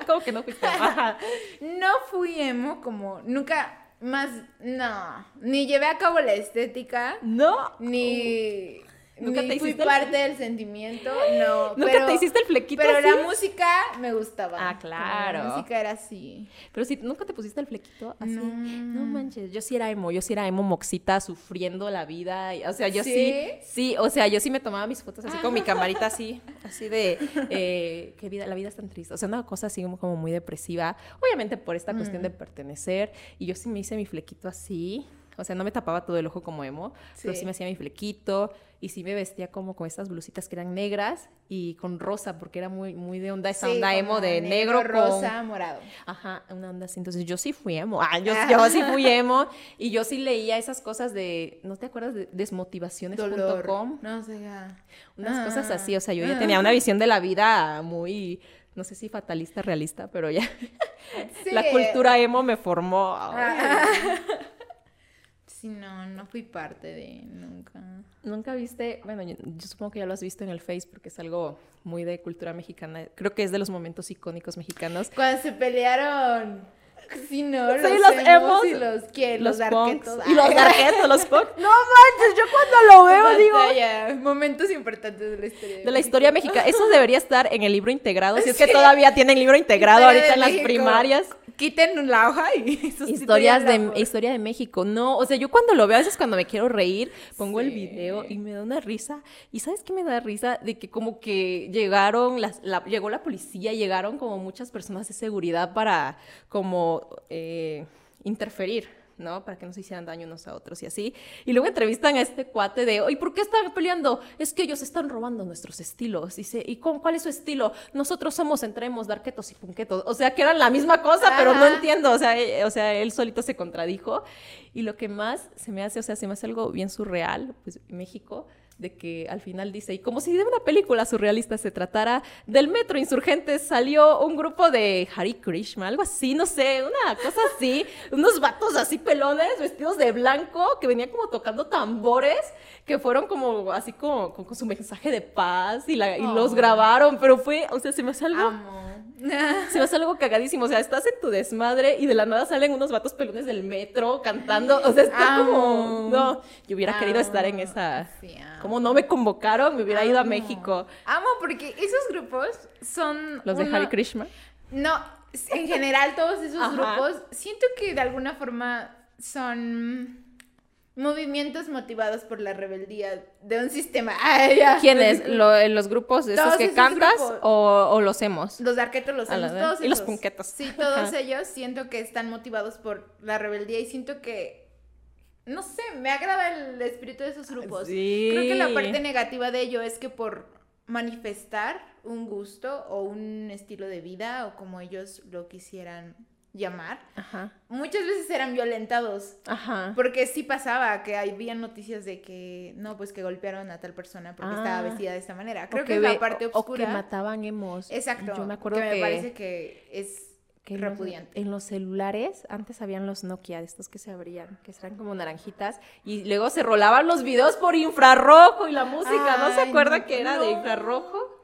*laughs* ¿Cómo que no fuiste emo? Ajá. no fui emo como nunca más, no, ni llevé a cabo la estética, No. ni, ¿Nunca ni te fui el- parte del sentimiento, no. ¿Nunca pero, te hiciste el flequito Pero así? la música me gustaba. Ah, claro. La música era así. Pero si nunca te pusiste el flequito así. No. No. manches, yo sí era emo, yo sí era emo moxita sufriendo la vida. O sea, yo sí, ¿Sí? sí, o sea, yo sí me tomaba mis fotos así con mi camarita así, *laughs* así de eh, que vida, la vida es tan triste. O sea, una cosa así como, muy depresiva. Obviamente por esta cuestión de pertenecer. Y yo sí me hice mi flequito así. O sea, no me tapaba todo el ojo como emo, pero sí me hacía mi flequito y sí me vestía como con estas blusitas que eran negras y con rosa, porque era muy, muy de onda, esa Sí, onda emo de negro, con- rosa, morado. Ajá, una onda así. Entonces yo sí fui emo. Ah, yo, yo sí *laughs* fui emo. Y yo sí leía esas cosas de, ¿no te acuerdas de desmotivaciones.com? No sé. ah. Unas cosas Ah. así. O sea, yo ya tenía una *laughs* visión de la vida muy, no sé si fatalista, realista, pero ya Sí. *laughs* la cultura emo me formó. Ah. Sí, no, no fui parte de nunca. Nunca viste, bueno, yo, yo supongo que ya lo has visto en el Face porque es algo muy de cultura mexicana. Creo que es de los momentos icónicos mexicanos. Cuando se pelearon. Sí, no, Sí, los, los emos y los ¿qué? Los, darquetos. Y los Ay. *laughs* darquetos, los punks. No manches, yo cuando lo veo digo, Batalla. Momentos importantes de la historia. De la historia mexicana. Eso debería estar en el libro integrado. Si es que Sí. todavía tienen libro integrado Historia ahorita de en las México. primarias. Quiten la hoja y *laughs* Historias de historia de México. No, o sea, yo cuando lo veo, a veces cuando me quiero reír, pongo el video y me da una risa. ¿Y sabes qué me da risa? De que como que llegaron, las, la- llegó la policía, llegaron como muchas personas de seguridad para como eh, interferir. ¿No? Para que no se hicieran daño unos a otros y así. Y luego entrevistan a este cuate de, ¿y por qué están peleando? Es que ellos están robando nuestros estilos. Dice, ¿y cómo- cuál es su estilo? Nosotros somos entremos, darquetos y punquetos. O sea, que eran la misma cosa, pero no entiendo. O sea, eh, o sea, él solito se contradijo. Y lo que más se me hace, o sea, se me hace algo bien surreal, pues México, de que al final dice, y como si de una película surrealista se tratara, del metro Insurgentes salió un grupo de Hare Krishna, algo así, no sé, una cosa así, unos vatos así pelones, vestidos de blanco, que venían como tocando tambores, que fueron como así como, con, con su mensaje de paz y, la- y los grabaron, pero fue, o sea, se me hace algo... Se me hace algo cagadísimo. O sea, estás en tu desmadre y de la nada salen unos vatos pelones del metro cantando. O sea, está como. No, yo hubiera querido estar en esa. Sí. Como no me convocaron, me hubiera ido a. México. Amo porque esos grupos son. Los de Hare Krishna. No, en general todos esos Ajá. grupos siento que de alguna forma son movimientos motivados por la rebeldía de un sistema. *laughs* Ya. ¿Quiénes? Lo- ¿Los grupos de esos que esos cantas o, o los hemos? Los arquetos, los hemos, Y los punquetos. Sí, todos ellos siento que están motivados por la rebeldía y siento que no sé, me agrada el espíritu de esos grupos. Sí. Creo que la parte negativa de ello es que por manifestar un gusto o un estilo de vida o como ellos lo quisieran llamar, Ajá. muchas veces eran violentados. Ajá. Porque sí pasaba que había noticias de que no, pues que golpearon a tal persona porque estaba Ah. vestida de esta manera. Creo que, es la parte o- O que oscura. mataban emos. Exacto. Yo me acuerdo que que. me parece que es que en los- repudiante. En los celulares, antes habían los Nokia, estos que se abrían, que eran como naranjitas, y luego se rolaban los videos por infrarrojo y la música, ¿no se acuerda no, que era de infrarrojo?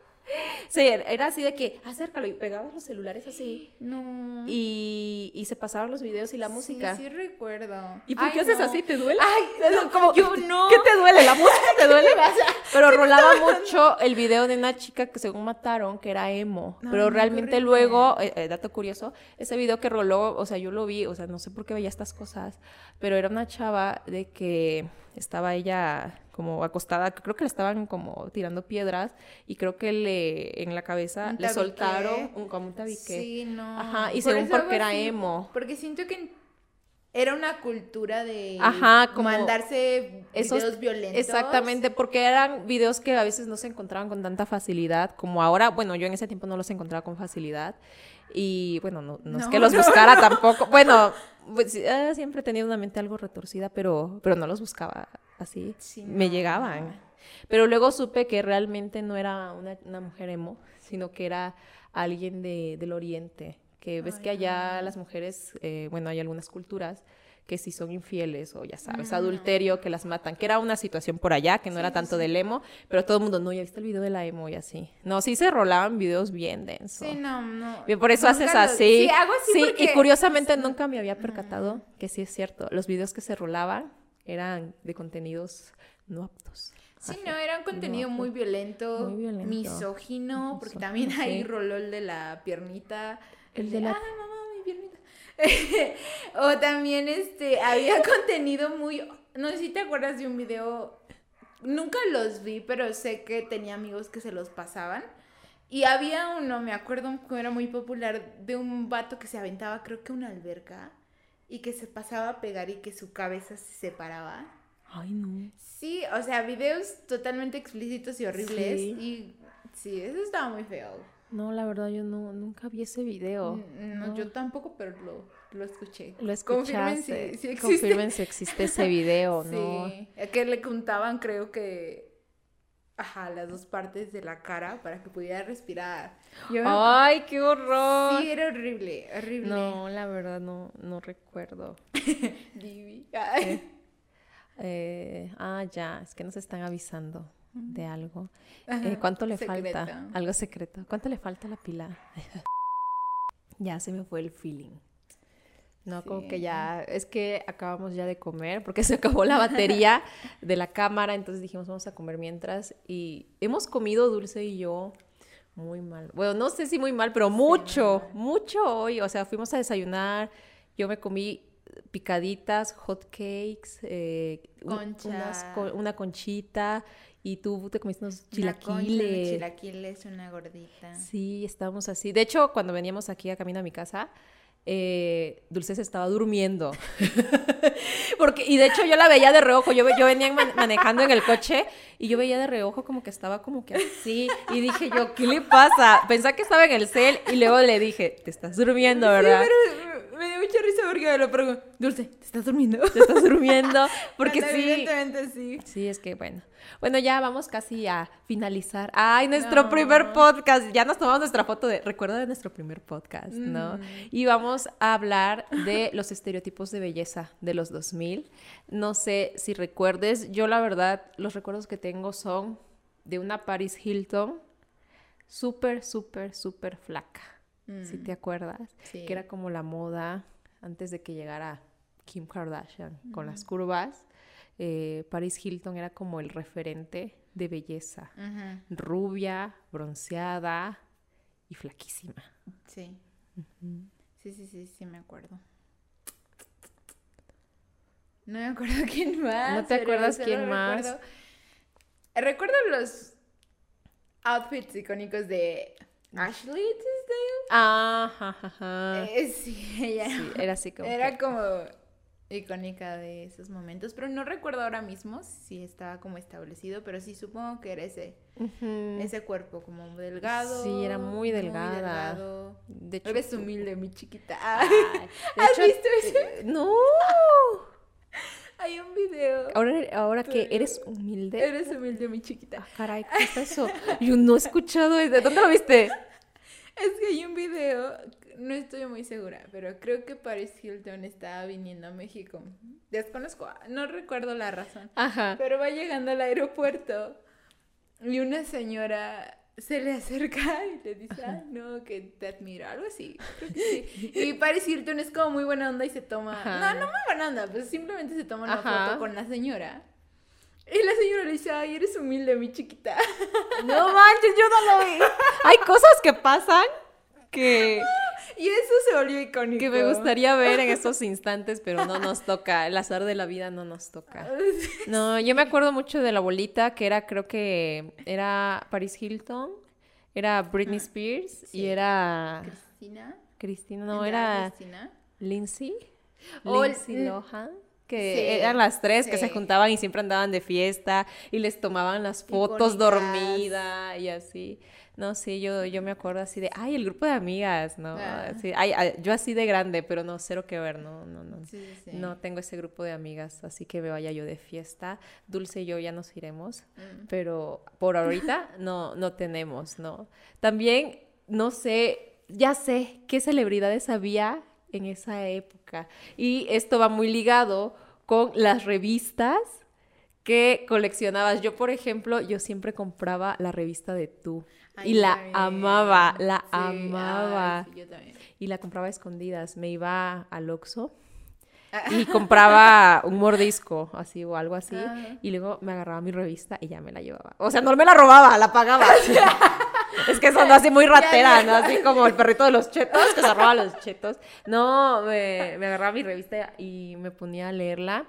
Sí, era así de que acércalo y pegabas los celulares así. No. Y, y se pasaban los videos y la música. Sí, sí recuerdo. ¿Y por Ay, qué haces así? ¿Te duele? Ay, *laughs* no, como- yo no. ¿Qué te duele? ¿La música te duele? *laughs* Pero *laughs* rolaba mucho el video de una chica que según mataron, que era emo. Pero realmente luego, eh, eh, dato curioso, ese video que roló, o sea, yo lo vi, o sea, no sé por qué veía estas cosas, pero era una chava de que estaba ella como acostada, creo que le estaban como tirando piedras y creo que le en la cabeza le soltaron un, como un tabique. Sí, no. Ajá, y Por según porque era así, emo. Porque siento que era una cultura de Ajá, como mandarse esos- videos violentos. Exactamente, porque eran videos que a veces no se encontraban con tanta facilidad como ahora. Bueno, yo en ese tiempo no los encontraba con facilidad. Y bueno, no, no es que los no, buscara *laughs* tampoco. Bueno, pues, eh, siempre he tenido una mente algo retorcida, pero, pero no los buscaba así. Sí, Me no, llegaban. no. Pero luego supe que realmente no era una, una mujer emo, sino que era alguien de, del oriente. Que ves que allá las mujeres, eh, bueno, hay algunas culturas que si son infieles o ya sabes, adulterio, que las matan, que era una situación por allá, que no era tanto del emo, pero todo el mundo, no, ya viste el video de la emo y así. No, sí se rolaban videos bien densos. Sí, no, no. Por eso Nunca haces lo- así. Sí, hago así Sí, porque... y curiosamente nunca me había percatado que sí es cierto. Los videos que se rolaban eran de contenidos no aptos. Sí, no, era un contenido muy violento, Muy violento. misógino, porque Misógino, también ahí sí. roló el de la piernita. El de la- Ay, mamá, mi piernita. *laughs* o también, este, había *laughs* contenido muy... No sé si te acuerdas de un video... Nunca los vi, pero sé que tenía amigos que se los pasaban. Y había uno, me acuerdo que era muy popular, de un vato que se aventaba, creo que una alberca, y que se pasaba a pegar y que su cabeza se separaba. Ay, no. Sí, o sea, videos totalmente explícitos y horribles. Sí. Y sí, eso estaba muy feo. No, la verdad yo no, nunca vi ese video. N- No, yo tampoco, pero lo, lo escuché. Lo Confirmen escuchaste. si, si existe. Confirmen si existe ese video, *laughs* ¿no? Sí, que le contaban, creo que, ajá, las dos partes de la cara para que pudiera respirar. Yo me- Ay, qué horror. sí, era horrible, horrible. No, la verdad no, no recuerdo. *laughs* Divi. Ay. Eh, ah, ya, es que nos están avisando de algo. Ajá, Eh, ¿Cuánto le secreto. falta? Algo secreto. ¿Cuánto le falta a la pila? *laughs* ya se me fue el feeling. No, como que ya, es que acabamos ya de comer porque *laughs* se acabó la batería *laughs* de la cámara, entonces dijimos vamos a comer mientras y hemos comido Dulce y yo muy mal. Bueno, no sé si muy mal, pero mucho, mucho hoy. O sea, fuimos a desayunar, yo me comí picaditas, hot cakes, eh, Concha. unas una conchita y tú te comiste unos Una chilaquiles. chilaquiles, una gordita. Sí, estábamos así. De hecho, cuando veníamos aquí a camino a mi casa, eh, Dulce se estaba durmiendo. *laughs* Porque, y de hecho yo la veía de reojo, yo, yo venía man- manejando en el coche y yo veía de reojo como que estaba como que así. Y dije yo, ¿qué le pasa? Pensaba que estaba en el cel y luego le dije, te estás durmiendo, ¿verdad? Sí, pero me dio mucha risa porque le pregunto, Dulce, ¿te estás durmiendo? Te estás durmiendo. *laughs* Porque sí. Evidentemente sí. Sí, es que bueno. Bueno, ya vamos casi a finalizar. Ay, nuestro No. primer podcast. Ya nos tomamos nuestra foto de recuerdo de nuestro primer podcast, ¿no? Mm. Y vamos a hablar de *laughs* los estereotipos de belleza de los 2000. No sé si recuerdes, yo la verdad los recuerdos que tengo son de una Paris Hilton súper, súper, súper flaca. Si te acuerdas, Mm. Sí. que era como la moda antes de que llegara Kim Kardashian con las curvas. Eh, Paris Hilton era como el referente de belleza, Ujú, rubia, bronceada y flaquísima. Sí. Sí, sí, sí, sí, me acuerdo. No me acuerdo *laughs* quién más. ¿No te acuerdas quién más? recuerdo- Recuerdo los outfits icónicos de Ashley Tisdale. Ah, ja, ja, ja. Eh, sí, ella Sí, era así como. era como icónica de esos momentos, pero no recuerdo ahora mismo si estaba como establecido, pero sí supongo que era ese, ese cuerpo como delgado. Sí, era muy delgada. delgado. De hecho, Eres humilde, mi chiquita. Ay, *laughs* de ¿Has hecho, visto eso? eh, No. Hay un video. Ahora, ahora que eres humilde. Eres humilde, mi chiquita. Ah, caray, ¿qué es eso? Yo no he escuchado eso. ¿Dónde lo viste? *laughs* Es que hay un video, estoy muy segura, pero creo que Paris Hilton estaba viniendo a México. Desconozco, no recuerdo la razón. Ajá. Pero va llegando al aeropuerto y una señora se le acerca y le dice, ah, no, que te admiro, algo así. Sí. Y Paris Hilton es como muy buena onda y se toma, Ajá. no, no muy buena onda, pues simplemente se toma una Ajá. foto con la señora. Y la señora le dice, ay, eres humilde, mi chiquita. No manches, yo no lo vi. Hay cosas que pasan que, *laughs* Y eso se volvió icónico. que me gustaría ver en estos instantes, pero no nos toca. El azar de la vida no nos toca. *laughs* No, yo me acuerdo mucho de la abuelita, que era, creo que era Paris Hilton, era Britney Spears y era Cristina. Cristina, no, ¿Era Cristina? Lindsay. O- Lindsay mm, Lohan. Que sí, eran las tres que se juntaban y siempre andaban de fiesta y les tomaban las fotos dormida y así. No, sí, yo, yo me acuerdo así de, ay, el grupo de amigas, ¿no? Ah. Así, ay, ay, yo así de grande, pero no, cero que ver, no, no, no. Sí, sí, sí. No tengo ese grupo de amigas, así que me vaya yo de fiesta. Dulce y yo ya nos iremos, Mm. pero por ahorita *laughs* no, no tenemos, ¿no? También, no sé, ya sé qué celebridades había en esa época. Y esto va muy ligado con las revistas que coleccionabas. Yo, por ejemplo, yo siempre compraba la revista de Tú. Ay, y la también. amaba, la Sí, amaba. ay, sí, yo también. Y la compraba a escondidas. Me iba al Oxxo Ah. y compraba *laughs* un mordisco, así o algo así, Ajá. y luego me agarraba mi revista y ya me la llevaba. O sea, no me la robaba, la pagaba. *laughs* es que sonó así muy ratera, ¿no? Así como el perrito de los chetos, que se roba los chetos. No, me, me agarraba mi revista y me ponía a leerla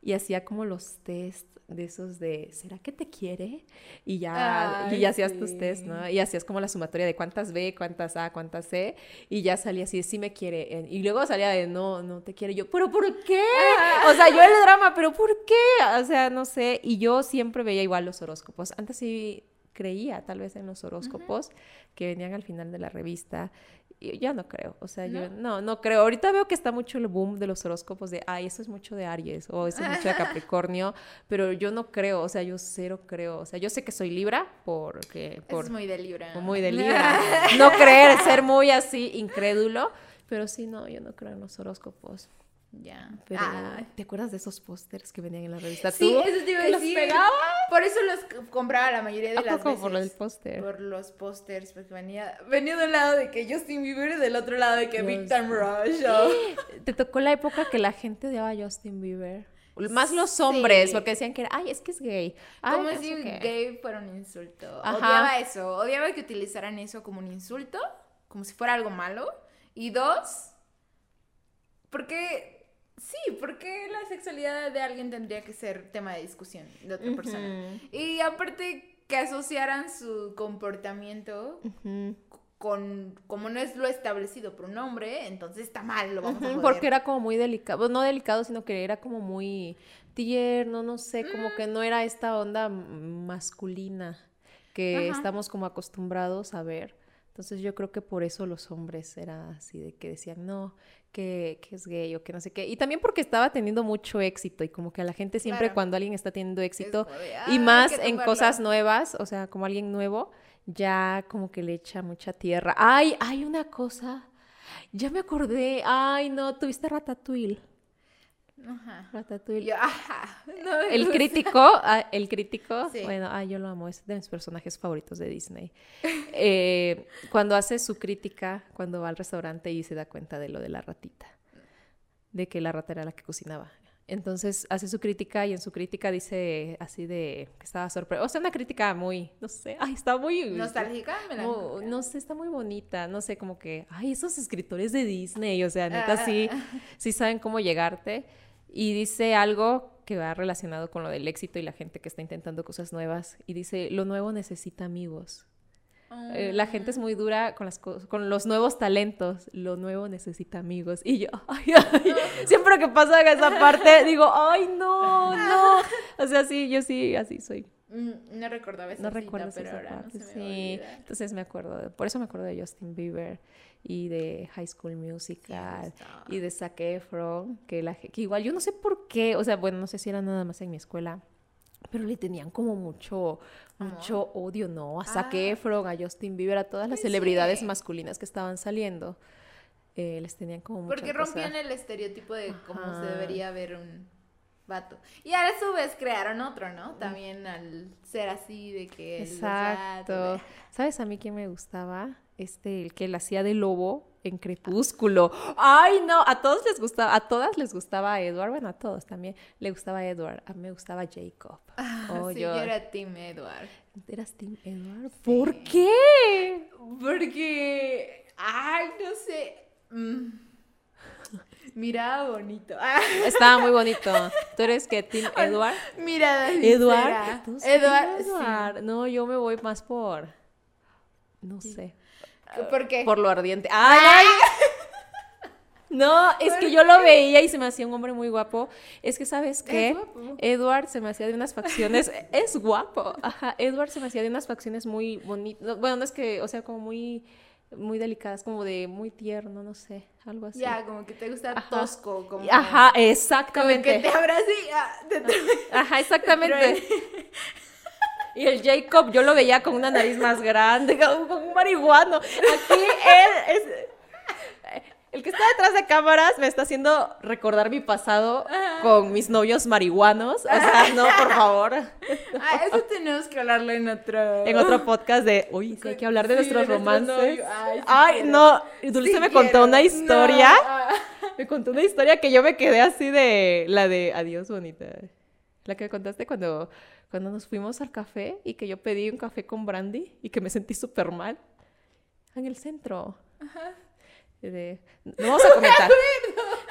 y hacía como los test de esos de, ¿será que te quiere? Y ya, y Ay, ya hacías tus test, sí. ¿no? Y hacías como la sumatoria de cuántas B, cuántas A, cuántas C, y ya salía así, sí me quiere. Y luego salía de, no, no te quiere. Y yo, ¿pero por qué? O sea, yo el drama, ¿pero por qué? O sea, no sé. Y yo siempre veía igual los horóscopos. Antes sí creía tal vez en los horóscopos que venían al final de la revista. Ya no creo, o sea, yo no, no creo. Ahorita veo que está mucho el boom de los horóscopos de, ay, eso es mucho de Aries o eso es mucho de *laughs* Capricornio, pero yo no creo, o sea, yo cero creo. O sea, yo sé que soy Libra porque por es muy de Libra. muy de *laughs* Libra. No creer, ser muy así incrédulo, pero sí no, yo no creo en los horóscopos. Ya. Pero. ¿te acuerdas de esos pósters que venían en la revista? Sí, ¿Tú? eso te iba a ¿Que los decir. Por eso los compraba la mayoría de ¿A las poco veces. por el póster? Por los pósters, porque venía, venía de un lado de que Justin Bieber y del otro lado de que Time Rush. *gasps* ¿Te tocó la época que la gente odiaba a Justin Bieber? Más los hombres, Sí. porque decían que era, ay, es que es gay. Ay, Como si qué". gay fuera un insulto. Ajá. Odiaba eso. Odiaba que utilizaran eso como un insulto, como si fuera algo malo. Y dos, porque sí, porque la sexualidad de alguien tendría que ser tema de discusión de otra persona. Y aparte que asociaran su comportamiento con como no es lo establecido por un hombre, entonces está mal, lo vamos a Ujú, joder. Porque era como muy delicado, bueno, no delicado, sino que era como muy tierno, no sé, Mm. como que no era esta onda masculina que estamos como acostumbrados a ver. Entonces yo creo que por eso los hombres era así de que decían, no, que, que es gay o que no sé qué. Y también porque estaba teniendo mucho éxito y como que a la gente siempre Claro. cuando alguien está teniendo éxito de, y "Ay, más en tumbarlo". cosas nuevas, o sea, como alguien nuevo, ya como que le echa mucha tierra. Ay, hay una cosa, ya me acordé, ay no, tuviste Ratatouille. Ajá. Ratatouille. Yo, ajá, no me El gusta. crítico, ah, el crítico, Sí. bueno, ay, yo lo amo, es de mis personajes favoritos de Disney. Eh, cuando hace su crítica, cuando va al restaurante y se da cuenta de lo de la ratita, de que la rata era la que cocinaba. Entonces hace su crítica y en su crítica dice así de que estaba sorprendido. O sea, una crítica muy, no sé, ay, está muy... nostálgica, no sé, está muy bonita, no sé, como que, ay, esos escritores de Disney, o sea, neta, Ah. sí, sí saben cómo llegarte. Y dice algo que va relacionado con lo del éxito y la gente que está intentando cosas nuevas. Y dice, lo nuevo necesita amigos. Eh, la gente es muy dura con, las co- con los nuevos talentos. Lo nuevo necesita amigos. Y yo, *laughs* ay, ay, siempre que pasa esa parte, *laughs* digo, ay, no, no. *laughs* O sea, sí, yo sí, así soy. Mm, No recordaba esa No cita, recuerdo pero esa ahora parte, no se me sí. Entonces me acuerdo, de- por eso me acuerdo de Justin Bieber y de High School Musical y de Zac Efron, que, la, que igual yo no sé por qué, o sea, bueno, no sé si era nada más en mi escuela, pero le tenían como mucho, mucho odio, ¿no? A Zac Ah. Efron, a Justin Bieber, a todas las Pues celebridades sí. masculinas que estaban saliendo. eh, les tenían como mucha Porque cosa. rompían el estereotipo de cómo se Ajá. debería ver un, vato. Y a su vez crearon otro, ¿no? También al ser así de que... Exacto. ¿Sabes a mí quién me gustaba? Este, el que la hacía de lobo en Crepúsculo. Ay, no, a todos les gustaba, a todas les gustaba Edward, bueno, a todos también le gustaba Edward, a mí me gustaba Jacob. Ah, Oh, sí, yo- yo era Team Edward. ¿Eras Team Edward? ¿Por qué? Porque... Ay, no sé. mm, Miraba bonito. Ah, *laughs* Estaba muy bonito. ¿Tú eres que Team Edward? mirada Edward. sincera. ¿Tú sí, Edward, sí. Edward. No, yo me voy más por. No sé. ¿Por qué? Por lo ardiente. ¡Ay! *laughs* No, es que yo lo veía y se me hacía un hombre muy guapo. Es que, ¿sabes qué? Edward se me hacía de unas facciones. *laughs* es guapo. Ajá. Edward se me hacía de unas facciones muy bonitas. Bueno, no es que, o sea, como muy, muy delicadas, como de muy tierno, no sé, algo así. Ya, como que te gusta Ajá. tosco. Como, Ajá, Como que exactamente. te abraza y ah, te. Ajá, *laughs* exactamente. Y el Jacob, yo lo veía con una nariz más grande, *laughs* con un marihuano. Aquí él es. El que está detrás de cámaras me está haciendo recordar mi pasado con mis novios marihuanos. O sea, no, por favor. *laughs* Ah, eso tenemos que hablarlo en otro... En otro podcast de, uy, sí hay que hablar de Sí, nuestros de romances. Ay, sí Ay, quiero. no. Dulce me contó una historia. No, ah. Me contó una historia que yo me quedé así de la de adiós bonita. La que me contaste cuando, cuando nos fuimos al café y que yo pedí un café con brandy y que me sentí súper mal. En el centro. De- no vamos a comentar. *laughs*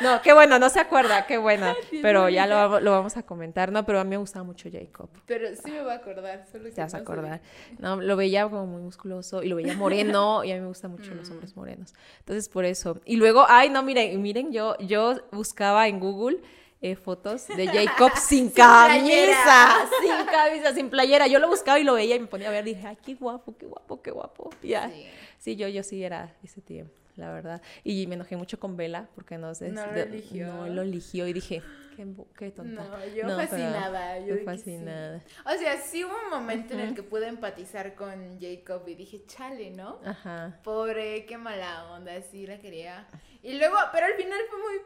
No, qué bueno, no se acuerda, qué buena. Pero ya lo, vamos- lo vamos a comentar. No, pero a mí me gustaba mucho Jacob. Pero sí me voy a acordar. Solo que Te vas a no sé. acordar. No, lo veía como muy musculoso y lo veía moreno *laughs* y a mí me gustan mucho los hombres morenos. Entonces, por eso. Y luego, ay, no, miren, miren, yo, yo buscaba en Google eh, fotos de Jacob *laughs* sin, camisa, playera. sin camisa, sin playera. Yo lo buscaba y lo veía y me ponía a ver, dije, ay, qué guapo, qué guapo, qué guapo. Ya. Sí. Sí, yo, yo sí era ese tiempo, la verdad. Y me enojé mucho con Vela porque no sé. No lo de- eligió. No lo eligió y dije, qué, qué tonta. No, yo No, fascinada. Yo fascinada. sí. O sea, sí hubo un momento en el que pude empatizar con Jacob y dije, chale, ¿no? Ajá. Pobre, qué mala onda, sí la quería. Y luego, pero al final fue muy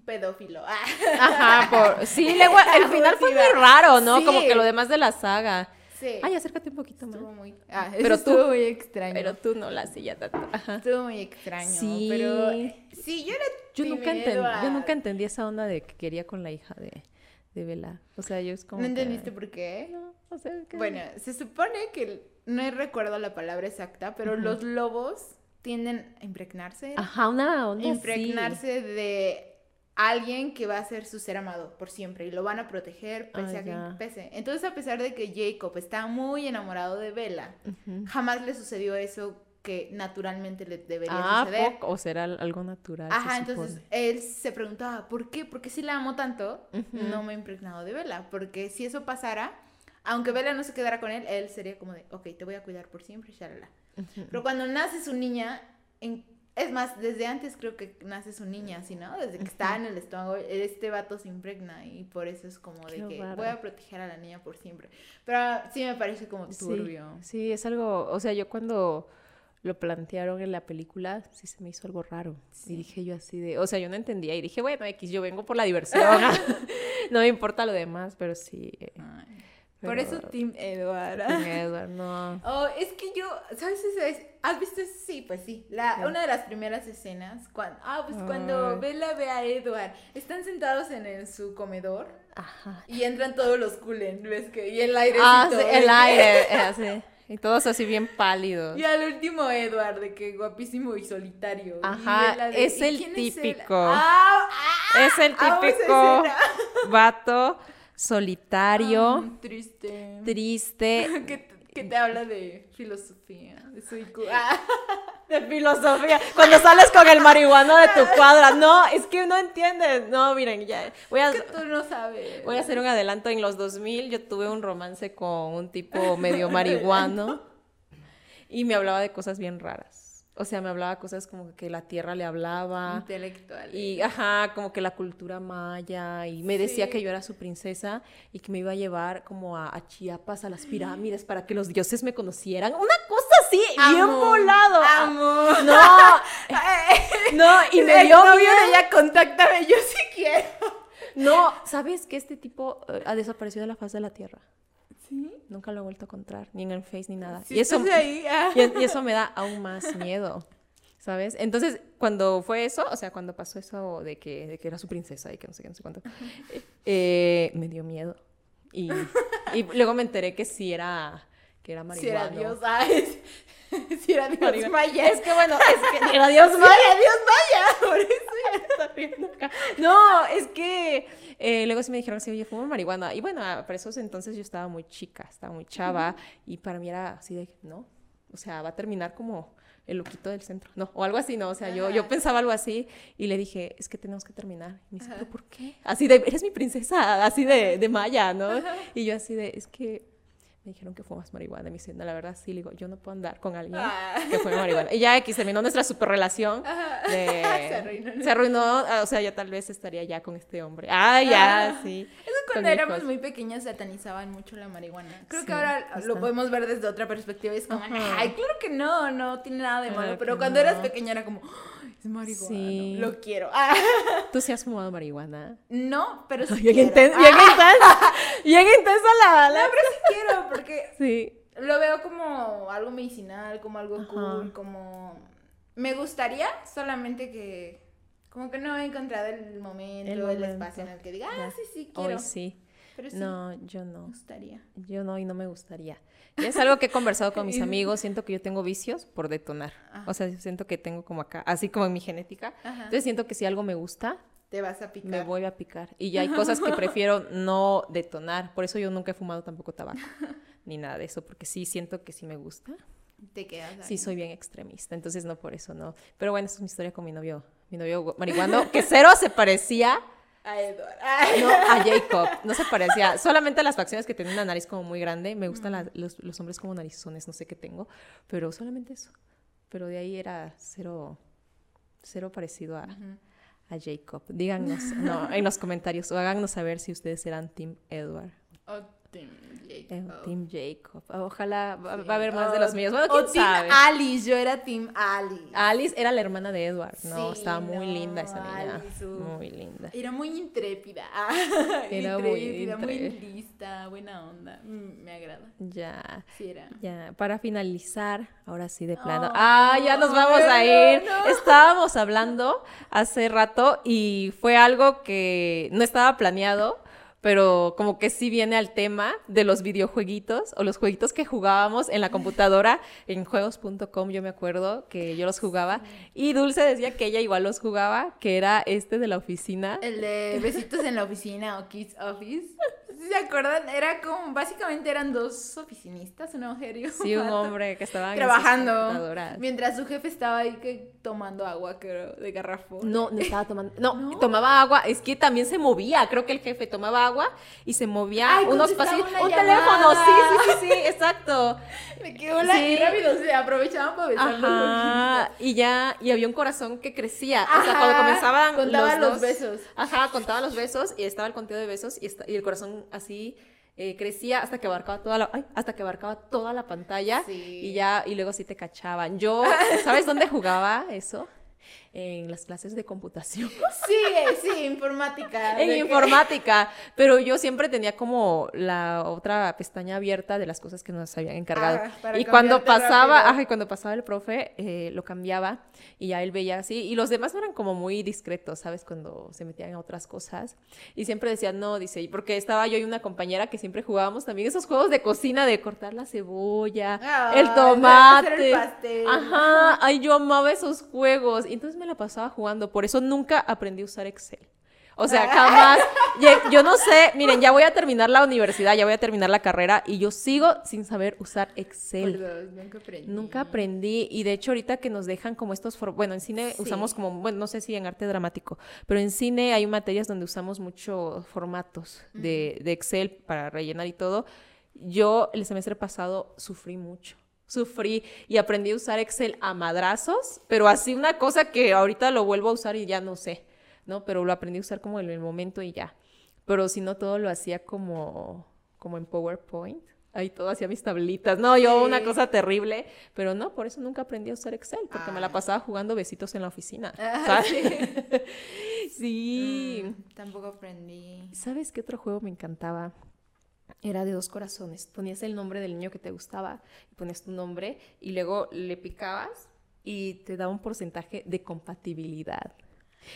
pedófilo. Ah. *laughs* Ajá, por... sí, luego el final fue muy raro, ¿no? Como Sí. que lo demás de la saga. Sí. Ay, acércate un poquito más. estuvo muy. Ah, Pero tú- estuvo muy extraño. Pero tú no la hacías tanto. Ajá. Estuvo muy extraño. Sí. Pero sí, yo era. Yo nunca, entendí, yo Edward. nunca entendí esa onda de que quería con la hija de, de Bella. O sea, yo es como. ¿No que- entendiste por qué? No, o sea, que... Bueno, se supone que no recuerdo la palabra exacta, pero los lobos tienden a impregnarse. Ajá, una onda impregnarse de alguien que va a ser su ser amado por siempre y lo van a proteger pese Ah, a que pese. Entonces, a pesar de que Jacob está muy enamorado de Bella, jamás le sucedió eso que naturalmente le debería Ah, suceder. poco. O será algo natural. Ajá, entonces supone. él se preguntaba, ¿por qué? Porque si la amo tanto, no me he impregnado de Bella. Porque si eso pasara, aunque Bella no se quedara con él, él sería como de, ok, te voy a cuidar por siempre, shalala. Ujú. Pero cuando nace su niña, en- es más, desde antes creo que nace su niña, así, ¿no? Desde que está en el estómago, este vato se impregna y por eso es como de que raro. voy a proteger a la niña por siempre. Pero sí me parece como Sí, turbio. Sí, es algo, o sea, yo cuando lo plantearon en la película, sí se me hizo algo raro. Sí. Y dije yo así de, o sea, yo no entendía y dije, bueno, X, yo vengo por la diversión. no *laughs* me importa lo demás, pero sí. eh, Por eso Team Edward. Team Edward, no. *laughs* Oh, es que yo, ¿sabes? ¿Has visto? eso? Sí, pues sí. La, una de las primeras escenas, cuando, ah, pues cuando. Bella ve a Edward, están sentados en el- su comedor Ajá. y entran todos los culen, ¿ves que? Y el aire. Ah, sí, el aire, *laughs* eh, así. Y todos así bien pálidos. Y al último Edward, de que guapísimo y solitario. Ajá, Bella de, es ¿y el es típico. Ah, ah, Es el típico escena. vato solitario, Ah, triste. triste, *laughs* que, que te habla de filosofía, de su. *laughs* Ah. de filosofía. Cuando sales con el marihuano de tu cuadra, no, es que no entiendes. No, miren, ya voy a que tú no sabes. voy a hacer un adelanto en los 2000, yo tuve un romance con un tipo medio marihuano *laughs* y me hablaba de cosas bien raras. O sea, me hablaba cosas como que la tierra le hablaba. Intelectual. Y, ajá, como que la cultura maya, y me decía Sí. que yo era su princesa y que me iba a llevar como a, a Chiapas, a las pirámides, para que los dioses me conocieran. Una cosa así, bien volado. Amo. No, *laughs* no, y me el dio novio miedo. de ella, contáctame, yo sí quiero. No, ¿sabes que este tipo eh, ha desaparecido de la faz de la Tierra? ¿Sí? Nunca lo he vuelto a encontrar, ni en el Face ni nada. Sí, y, eso, ahí. ah. y, y eso me da aún más miedo, ¿sabes? Entonces, cuando fue eso, o sea, cuando pasó eso de que, de que era su princesa y que no sé qué, no sé cuánto, eh, me dio miedo. Y, y luego me enteré que sí era, que era Si marihuana. era Dios, ah, es- *laughs* si era Dios Marihuana. maya. Es que bueno, es que era *laughs* Dios Si maya. era Dios maya, *laughs* por eso ya está riendo acá. No, es que eh, luego sí me dijeron así, oye, fumo marihuana. Y bueno, para esos entonces yo estaba muy chica, estaba muy chava. Y para mí era así de, no, o sea, va a terminar como el loquito del centro. No, o algo así, no. O sea, yo, yo pensaba algo así y le dije, es que tenemos que terminar. Y me dice, Ajá. ¿pero por qué? Así de, eres mi princesa, así de, de Maya, ¿no? Y yo así de, es que me dijeron que fumas marihuana. Y me dice, no, la verdad sí, le digo, yo no puedo andar con alguien Ah. que fue marihuana. Y ya X terminó nuestra super relación. *laughs* De- *laughs* Se arruinó. se arruinó, ah, o sea, ya tal vez estaría ya con este hombre. Ah, ya, Ah. sí. Eso cuando éramos hijos. muy pequeñas satanizaban mucho la marihuana. Creo Sí, que ahora lo podemos ver desde otra perspectiva. Es como, Ajá. ay, claro que no, no tiene nada de malo. Claro Pero cuando eras pequeña era como, "Ay, *gasps* es marihuana, Sí. lo quiero. Ah, *laughs* ¿Tú sí has fumado marihuana? no, pero *laughs* sí Bien, intensa. Intensa la... no, la- pero sí quiero porque *laughs* Sí. lo veo como algo medicinal, como algo Ajá. cool, como... Me gustaría solamente que... Como que no he encontrado el momento, el, momento. espacio en el que diga, ah, Ya. sí, sí, quiero. Hoy sí. Pero sí, No, yo me no. gustaría. Yo no y no me gustaría. Y es algo que he conversado con mis *laughs* amigos. Siento que yo tengo vicios por detonar. Ajá. O sea, siento que tengo como acá, así como en mi genética. Ajá. Entonces siento que si algo me gusta, Te vas a picar. me voy a picar. Y ya hay cosas que *laughs* prefiero no detonar. Por eso yo nunca he fumado tampoco tabaco. *laughs* Ni nada de eso. Porque sí siento que sí me gusta. Te quedas ahí. Sí, soy bien extremista, entonces no por eso, no. Pero bueno, esa es mi historia con mi novio, mi novio marihuano, que cero se parecía A Edward. Ay. no, a *laughs* Jacob, no se parecía. Solamente las facciones que tenía una nariz como muy grande, me gustan la- los, los hombres como narizones, no sé qué tengo, pero solamente eso. Pero de ahí era cero, cero parecido a, a Jacob. Díganos no, en los comentarios o háganos saber si ustedes eran Team Edward. O Team eh, Jacob. Team Jacob. Ojalá va, Sí. va a haber más de los míos. Bueno, o Team sabe. Alice, yo era Team Alice. Alice era la hermana de Edward. No, Sí, estaba muy no, linda esa niña. Alice. Muy linda. Era muy intrépida. *laughs* Era muy intrépida, muy lista, buena onda. Mm, me agrada. Ya, Sí era. ya. Para finalizar, ahora sí de plano. Oh, ah, ya nos vamos a ir. no. Estábamos hablando hace rato y fue algo que no estaba planeado. Pero como que sí viene al tema de los videojueguitos o los jueguitos que jugábamos en la *laughs* computadora, en juegos.com, yo me acuerdo que yo los jugaba. Y Dulce decía que ella igual los jugaba, que era este de la oficina. El de besitos en la oficina o Kids Office. ¿Sí ¿Se acuerdan? Era como, básicamente eran dos oficinistas, una mujer y un Sí, un hombre que estaba trabajando. Mientras su jefe estaba ahí que tomando agua, creo, de garrafón. No, no estaba tomando. No, *laughs* ¿No? tomaba agua. Es que también se movía. Creo que el jefe tomaba agua y se movía Ay, unos pasillos. Un llamada. teléfono, sí, sí, sí, sí, exacto. *laughs* Me quedó la Sí. y rápido, se aprovechaban para besar los Ajá. Y ya, y había un corazón que crecía. o sea, cuando Ajá, comenzaban contaban los dos- besos. Ajá, contaba los besos y estaba el conteo de besos y, y el corazón así eh, crecía hasta que abarcaba toda la, ay, hasta que abarcaba toda la pantalla Sí. y ya, y luego sí te cachaban. Yo, ¿sabes dónde jugaba eso? En las clases de computación. *laughs* Sí, sí, informática. en informática, pero yo siempre tenía como la otra pestaña abierta de las cosas que nos habían encargado. Ah, y cuando pasaba, ajá, y cuando pasaba el profe, eh, lo cambiaba y ya él veía así. Y los demás no eran como muy discretos, ¿sabes? Cuando se metían a otras cosas. Y siempre decían, no, dice, y porque estaba yo y una compañera que siempre jugábamos también esos juegos de cocina de cortar la cebolla, Ah, el tomate. el pastel. Ajá, ay, yo amaba esos juegos. Y entonces me la pasaba jugando. Por eso nunca aprendí a usar Excel. O sea, jamás. Ye- Yo no sé, miren, ya voy a terminar la universidad, ya voy a terminar la carrera y yo sigo sin saber usar Excel. Nunca aprendí. Nunca aprendí y de hecho ahorita que nos dejan como estos, bueno, en cine Sí. usamos como, bueno, no sé si en arte dramático, pero en cine hay materias donde usamos muchos formatos de, de Excel para rellenar y todo. Yo el semestre pasado sufrí mucho. Sufrí y aprendí a usar Excel a madrazos, pero así una cosa que ahorita lo vuelvo a usar y ya no sé, ¿no? Pero lo aprendí a usar como en el momento y ya. Pero si no todo lo hacía como, como en PowerPoint. ahí todo hacía mis tablitas. No, yo una cosa terrible, pero no, por eso nunca aprendí a usar Excel, porque me la Ah. pasaba jugando besitos en la oficina. Ah, *laughs* ¿sabes? sí. *laughs* sí. Mm, tampoco aprendí. ¿Sabes qué otro juego me encantaba? Era de dos corazones. Ponías el nombre del niño que te gustaba y ponías tu nombre y luego le picabas y te daba un porcentaje de compatibilidad.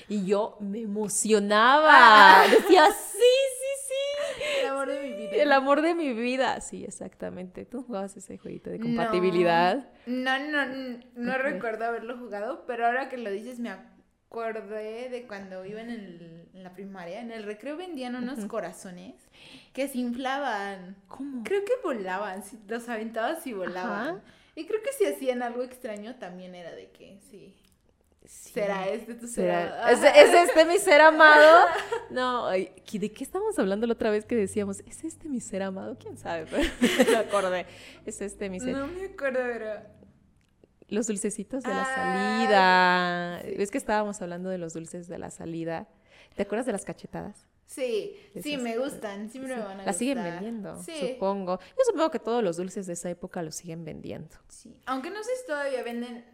Y yo me emocionaba. *laughs* Decía, sí, sí, sí. El amor de mi vida. El amor de mi vida. Sí, exactamente. Tú jugabas ese jueguito de compatibilidad. No, no, no, no recuerdo haberlo jugado, pero ahora que lo dices me acordé de cuando iba en, el- en la primaria. En el recreo vendían unos corazones que se inflaban. ¿Cómo? Creo que volaban, los aventabas y volaban. Ajá. Y creo que si hacían algo extraño también era de que, sí. Sí. ¿Será este tu ser ¿Será- amado? ¿Es, es este mi ser *laughs* amado? No, ay, ¿qué- ¿de qué estábamos hablando la otra vez que decíamos? ¿Es este mi ser amado? ¿Quién sabe? Pero *laughs* me acordé. Es este mi ser. No me acuerdo, pero... Los dulcecitos de la Ah, salida. ¿Ves que estábamos hablando de los dulces de la salida? ¿Te acuerdas de las cachetadas? Sí, sí, me gustan, siempre Sí. me van a Las siguen vendiendo, Sí. supongo. Yo supongo que todos los dulces de esa época los siguen vendiendo. Sí, aunque no sé si todavía venden,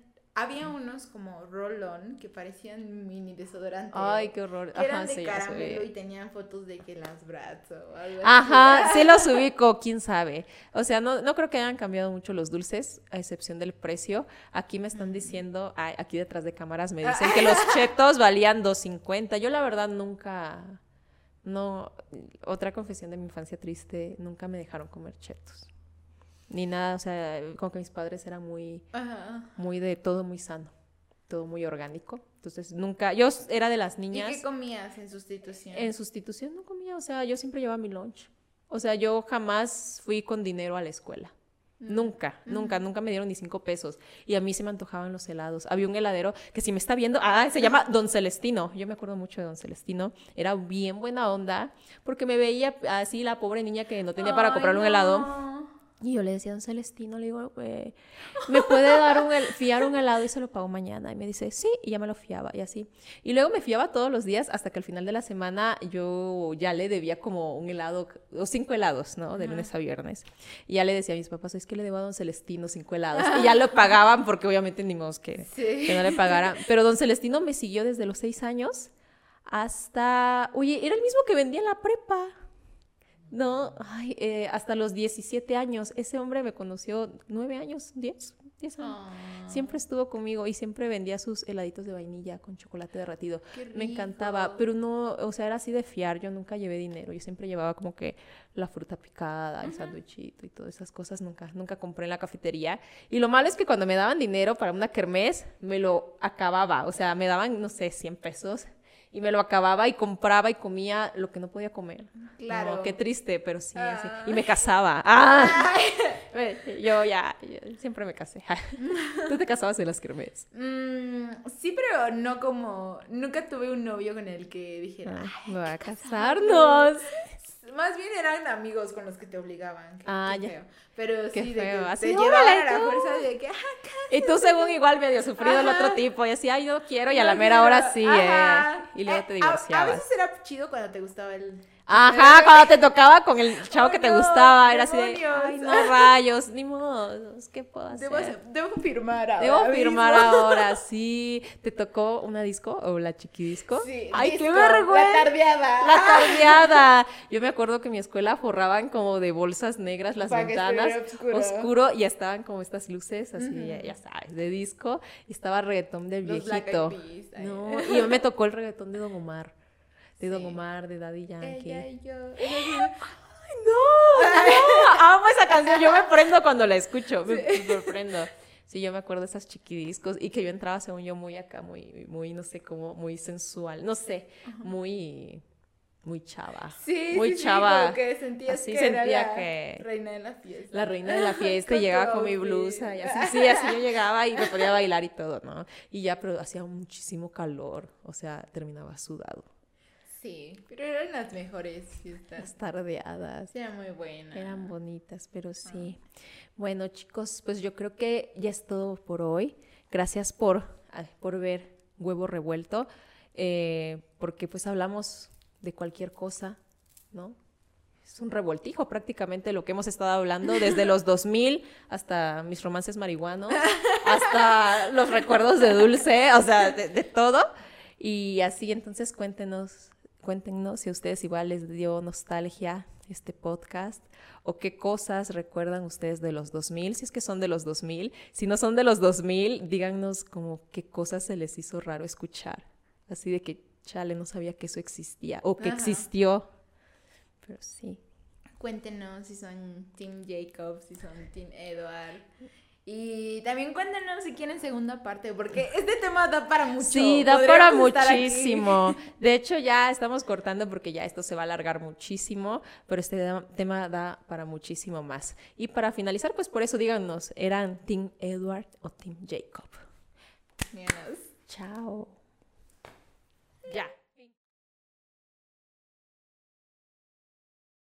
había unos como roll-on que parecían mini desodorantes. Ay, qué horror. que eran Ajá, de sí, caramelo y tenían fotos de que las Bratz o algo Ajá, así. *laughs* sí los ubico, quién sabe. O sea, no, no creo que hayan cambiado mucho los dulces, a excepción del precio. Aquí me están diciendo, ay, aquí detrás de cámaras me dicen que los *laughs* chetos valían 2.50. Yo la verdad nunca, no, otra confesión de mi infancia triste, nunca me dejaron comer chetos. Ni nada, o sea, como que mis padres eran muy, Ajá. muy de todo muy sano, todo muy orgánico. Entonces nunca, yo era de las ¿Y niñas. qué comías en sustitución? En sustitución no comía, o sea, yo siempre llevaba mi lunch. O sea, yo jamás fui con dinero a la escuela. Mm. Nunca, nunca, nunca me dieron ni cinco pesos. Y a mí se me antojaban los helados. Había un heladero que si me está viendo, ah, se llama *laughs* Don Celestino. Yo me acuerdo mucho de Don Celestino. Era bien buena onda porque me veía así la pobre niña que no tenía para Ay, comprarle un helado. no. Y yo le decía a Don Celestino, le digo, "Güey, ¿me puede dar un, fiar un helado y se lo pago mañana? Y me dice, sí, y ya me lo fiaba y así. Y luego me fiaba todos los días hasta que al final de la semana yo ya le debía como un helado, o cinco helados, ¿no? De lunes a viernes. Y ya le decía a mis papás, es que le debo a Don Celestino cinco helados. Y ya lo pagaban porque obviamente ni modo que, Sí. que no le pagaran. Pero Don Celestino me siguió desde los seis años hasta, oye, era el mismo que vendía en la prepa. No, ay, eh, hasta los 17 años. Ese hombre me conoció nueve años, 10, 10 años. Ah, Siempre estuvo conmigo y siempre vendía sus heladitos de vainilla con chocolate derretido. Me encantaba, pero no, o sea, era así de fiar. Yo nunca llevé dinero. Yo siempre llevaba como que la fruta picada, el sándwichito y todas esas cosas. Nunca, nunca compré en la cafetería. Y lo malo es que cuando me daban dinero para una kermés, me lo acababa. O sea, me daban, no sé, 100 pesos. Y me lo acababa y compraba y comía lo que no podía comer. Claro. No, qué triste, pero sí, así. Ah. Y me casaba. ¡Ah! *laughs* Yo ya, yo siempre me casé. *laughs* Tú te casabas en las kermés. Mm, sí, pero no como. Nunca tuve un novio con el que dijera. Ah, "Ay, voy a casarnos. *laughs* Más bien eran amigos con los que te obligaban. qué- Ah, qué ya. feo. Pero Qué sí, de feo, que así, te "Órale, llevaban a la tú". fuerza de que. "Ah, Y tú según igual medio sufrido el otro tipo y así, ay, no quiero, y a la mera quiero". hora sí, Ajá. eh. Y luego Eh, te a- A, divorciabas. veces era chido cuando te gustaba el. Ajá, cuando te tocaba con el chavo que te no, gustaba, era así de, ay, no rayos, ni modo, ¿qué puedo hacer? Debo, firmar ahora. Debo firmar mismo. ahora, *laughs* sí. ¿Te tocó una disco o la chiquidisco? Sí, ¡Ay, qué vergüenza! La tardeada. La *laughs* tardeada. Yo me acuerdo que en mi escuela forraban como de bolsas negras las Para ventanas. oscuro. oscuro y estaban como estas luces así, ya, ya sabes, de disco. Y estaba reggaetón del Los Black viejito. Eyed Peas. No, y me tocó el reggaetón de Don Omar. De Don Sí. Omar, de Daddy Yankee. Ella y yo. *gasps* No, no, amo esa canción. Yo me prendo cuando la escucho, me, me sorprendo. Sí, yo me acuerdo de esas chiquidiscos y que yo entraba, según yo, muy acá, muy, muy, no sé cómo, muy sensual, no sé, muy, muy chava. Sí, muy sí, sí, chava. como que sentías Así que era sentía la que- reina de la fiesta. La reina de la fiesta *laughs* y llegaba con mi blusa y así, sí, así yo *laughs* llegaba y me podía bailar y todo, ¿no? Y ya, pero hacía muchísimo calor, o sea, terminaba sudado. Sí, pero eran las mejores fiestas. Las tardeadas. Era muy buena. Eran bonitas, pero sí. Bueno, chicos, pues yo creo que ya es todo por hoy. Gracias por, por ver Huevo Revuelto, eh, porque pues hablamos de cualquier cosa, ¿no? es un revoltijo prácticamente lo que hemos estado hablando desde los *laughs* 2000 hasta mis romances marihuanos, hasta los recuerdos de Dulce, o sea, de, de todo. Y así entonces cuéntenos, cuéntenos si a ustedes igual les dio nostalgia este podcast o qué cosas recuerdan ustedes de los 2000, si es que son de los 2000. Si no son de los 2000, díganos como qué cosas se les hizo raro escuchar. Así de que, chale, no sabía que eso existía o que Ajá. existió. Pero sí. Cuéntenos si son Team Jacob, si son Team Edward. Y también cuéntenos si quieren segunda parte, porque este tema da para mucho. Sí, da para muchísimo. *laughs* De hecho, ya estamos cortando porque ya esto se va a alargar muchísimo, pero este tema da para muchísimo más. Y para finalizar, pues por eso díganos, ¿eran Team Edward o Team Jacob? Chao.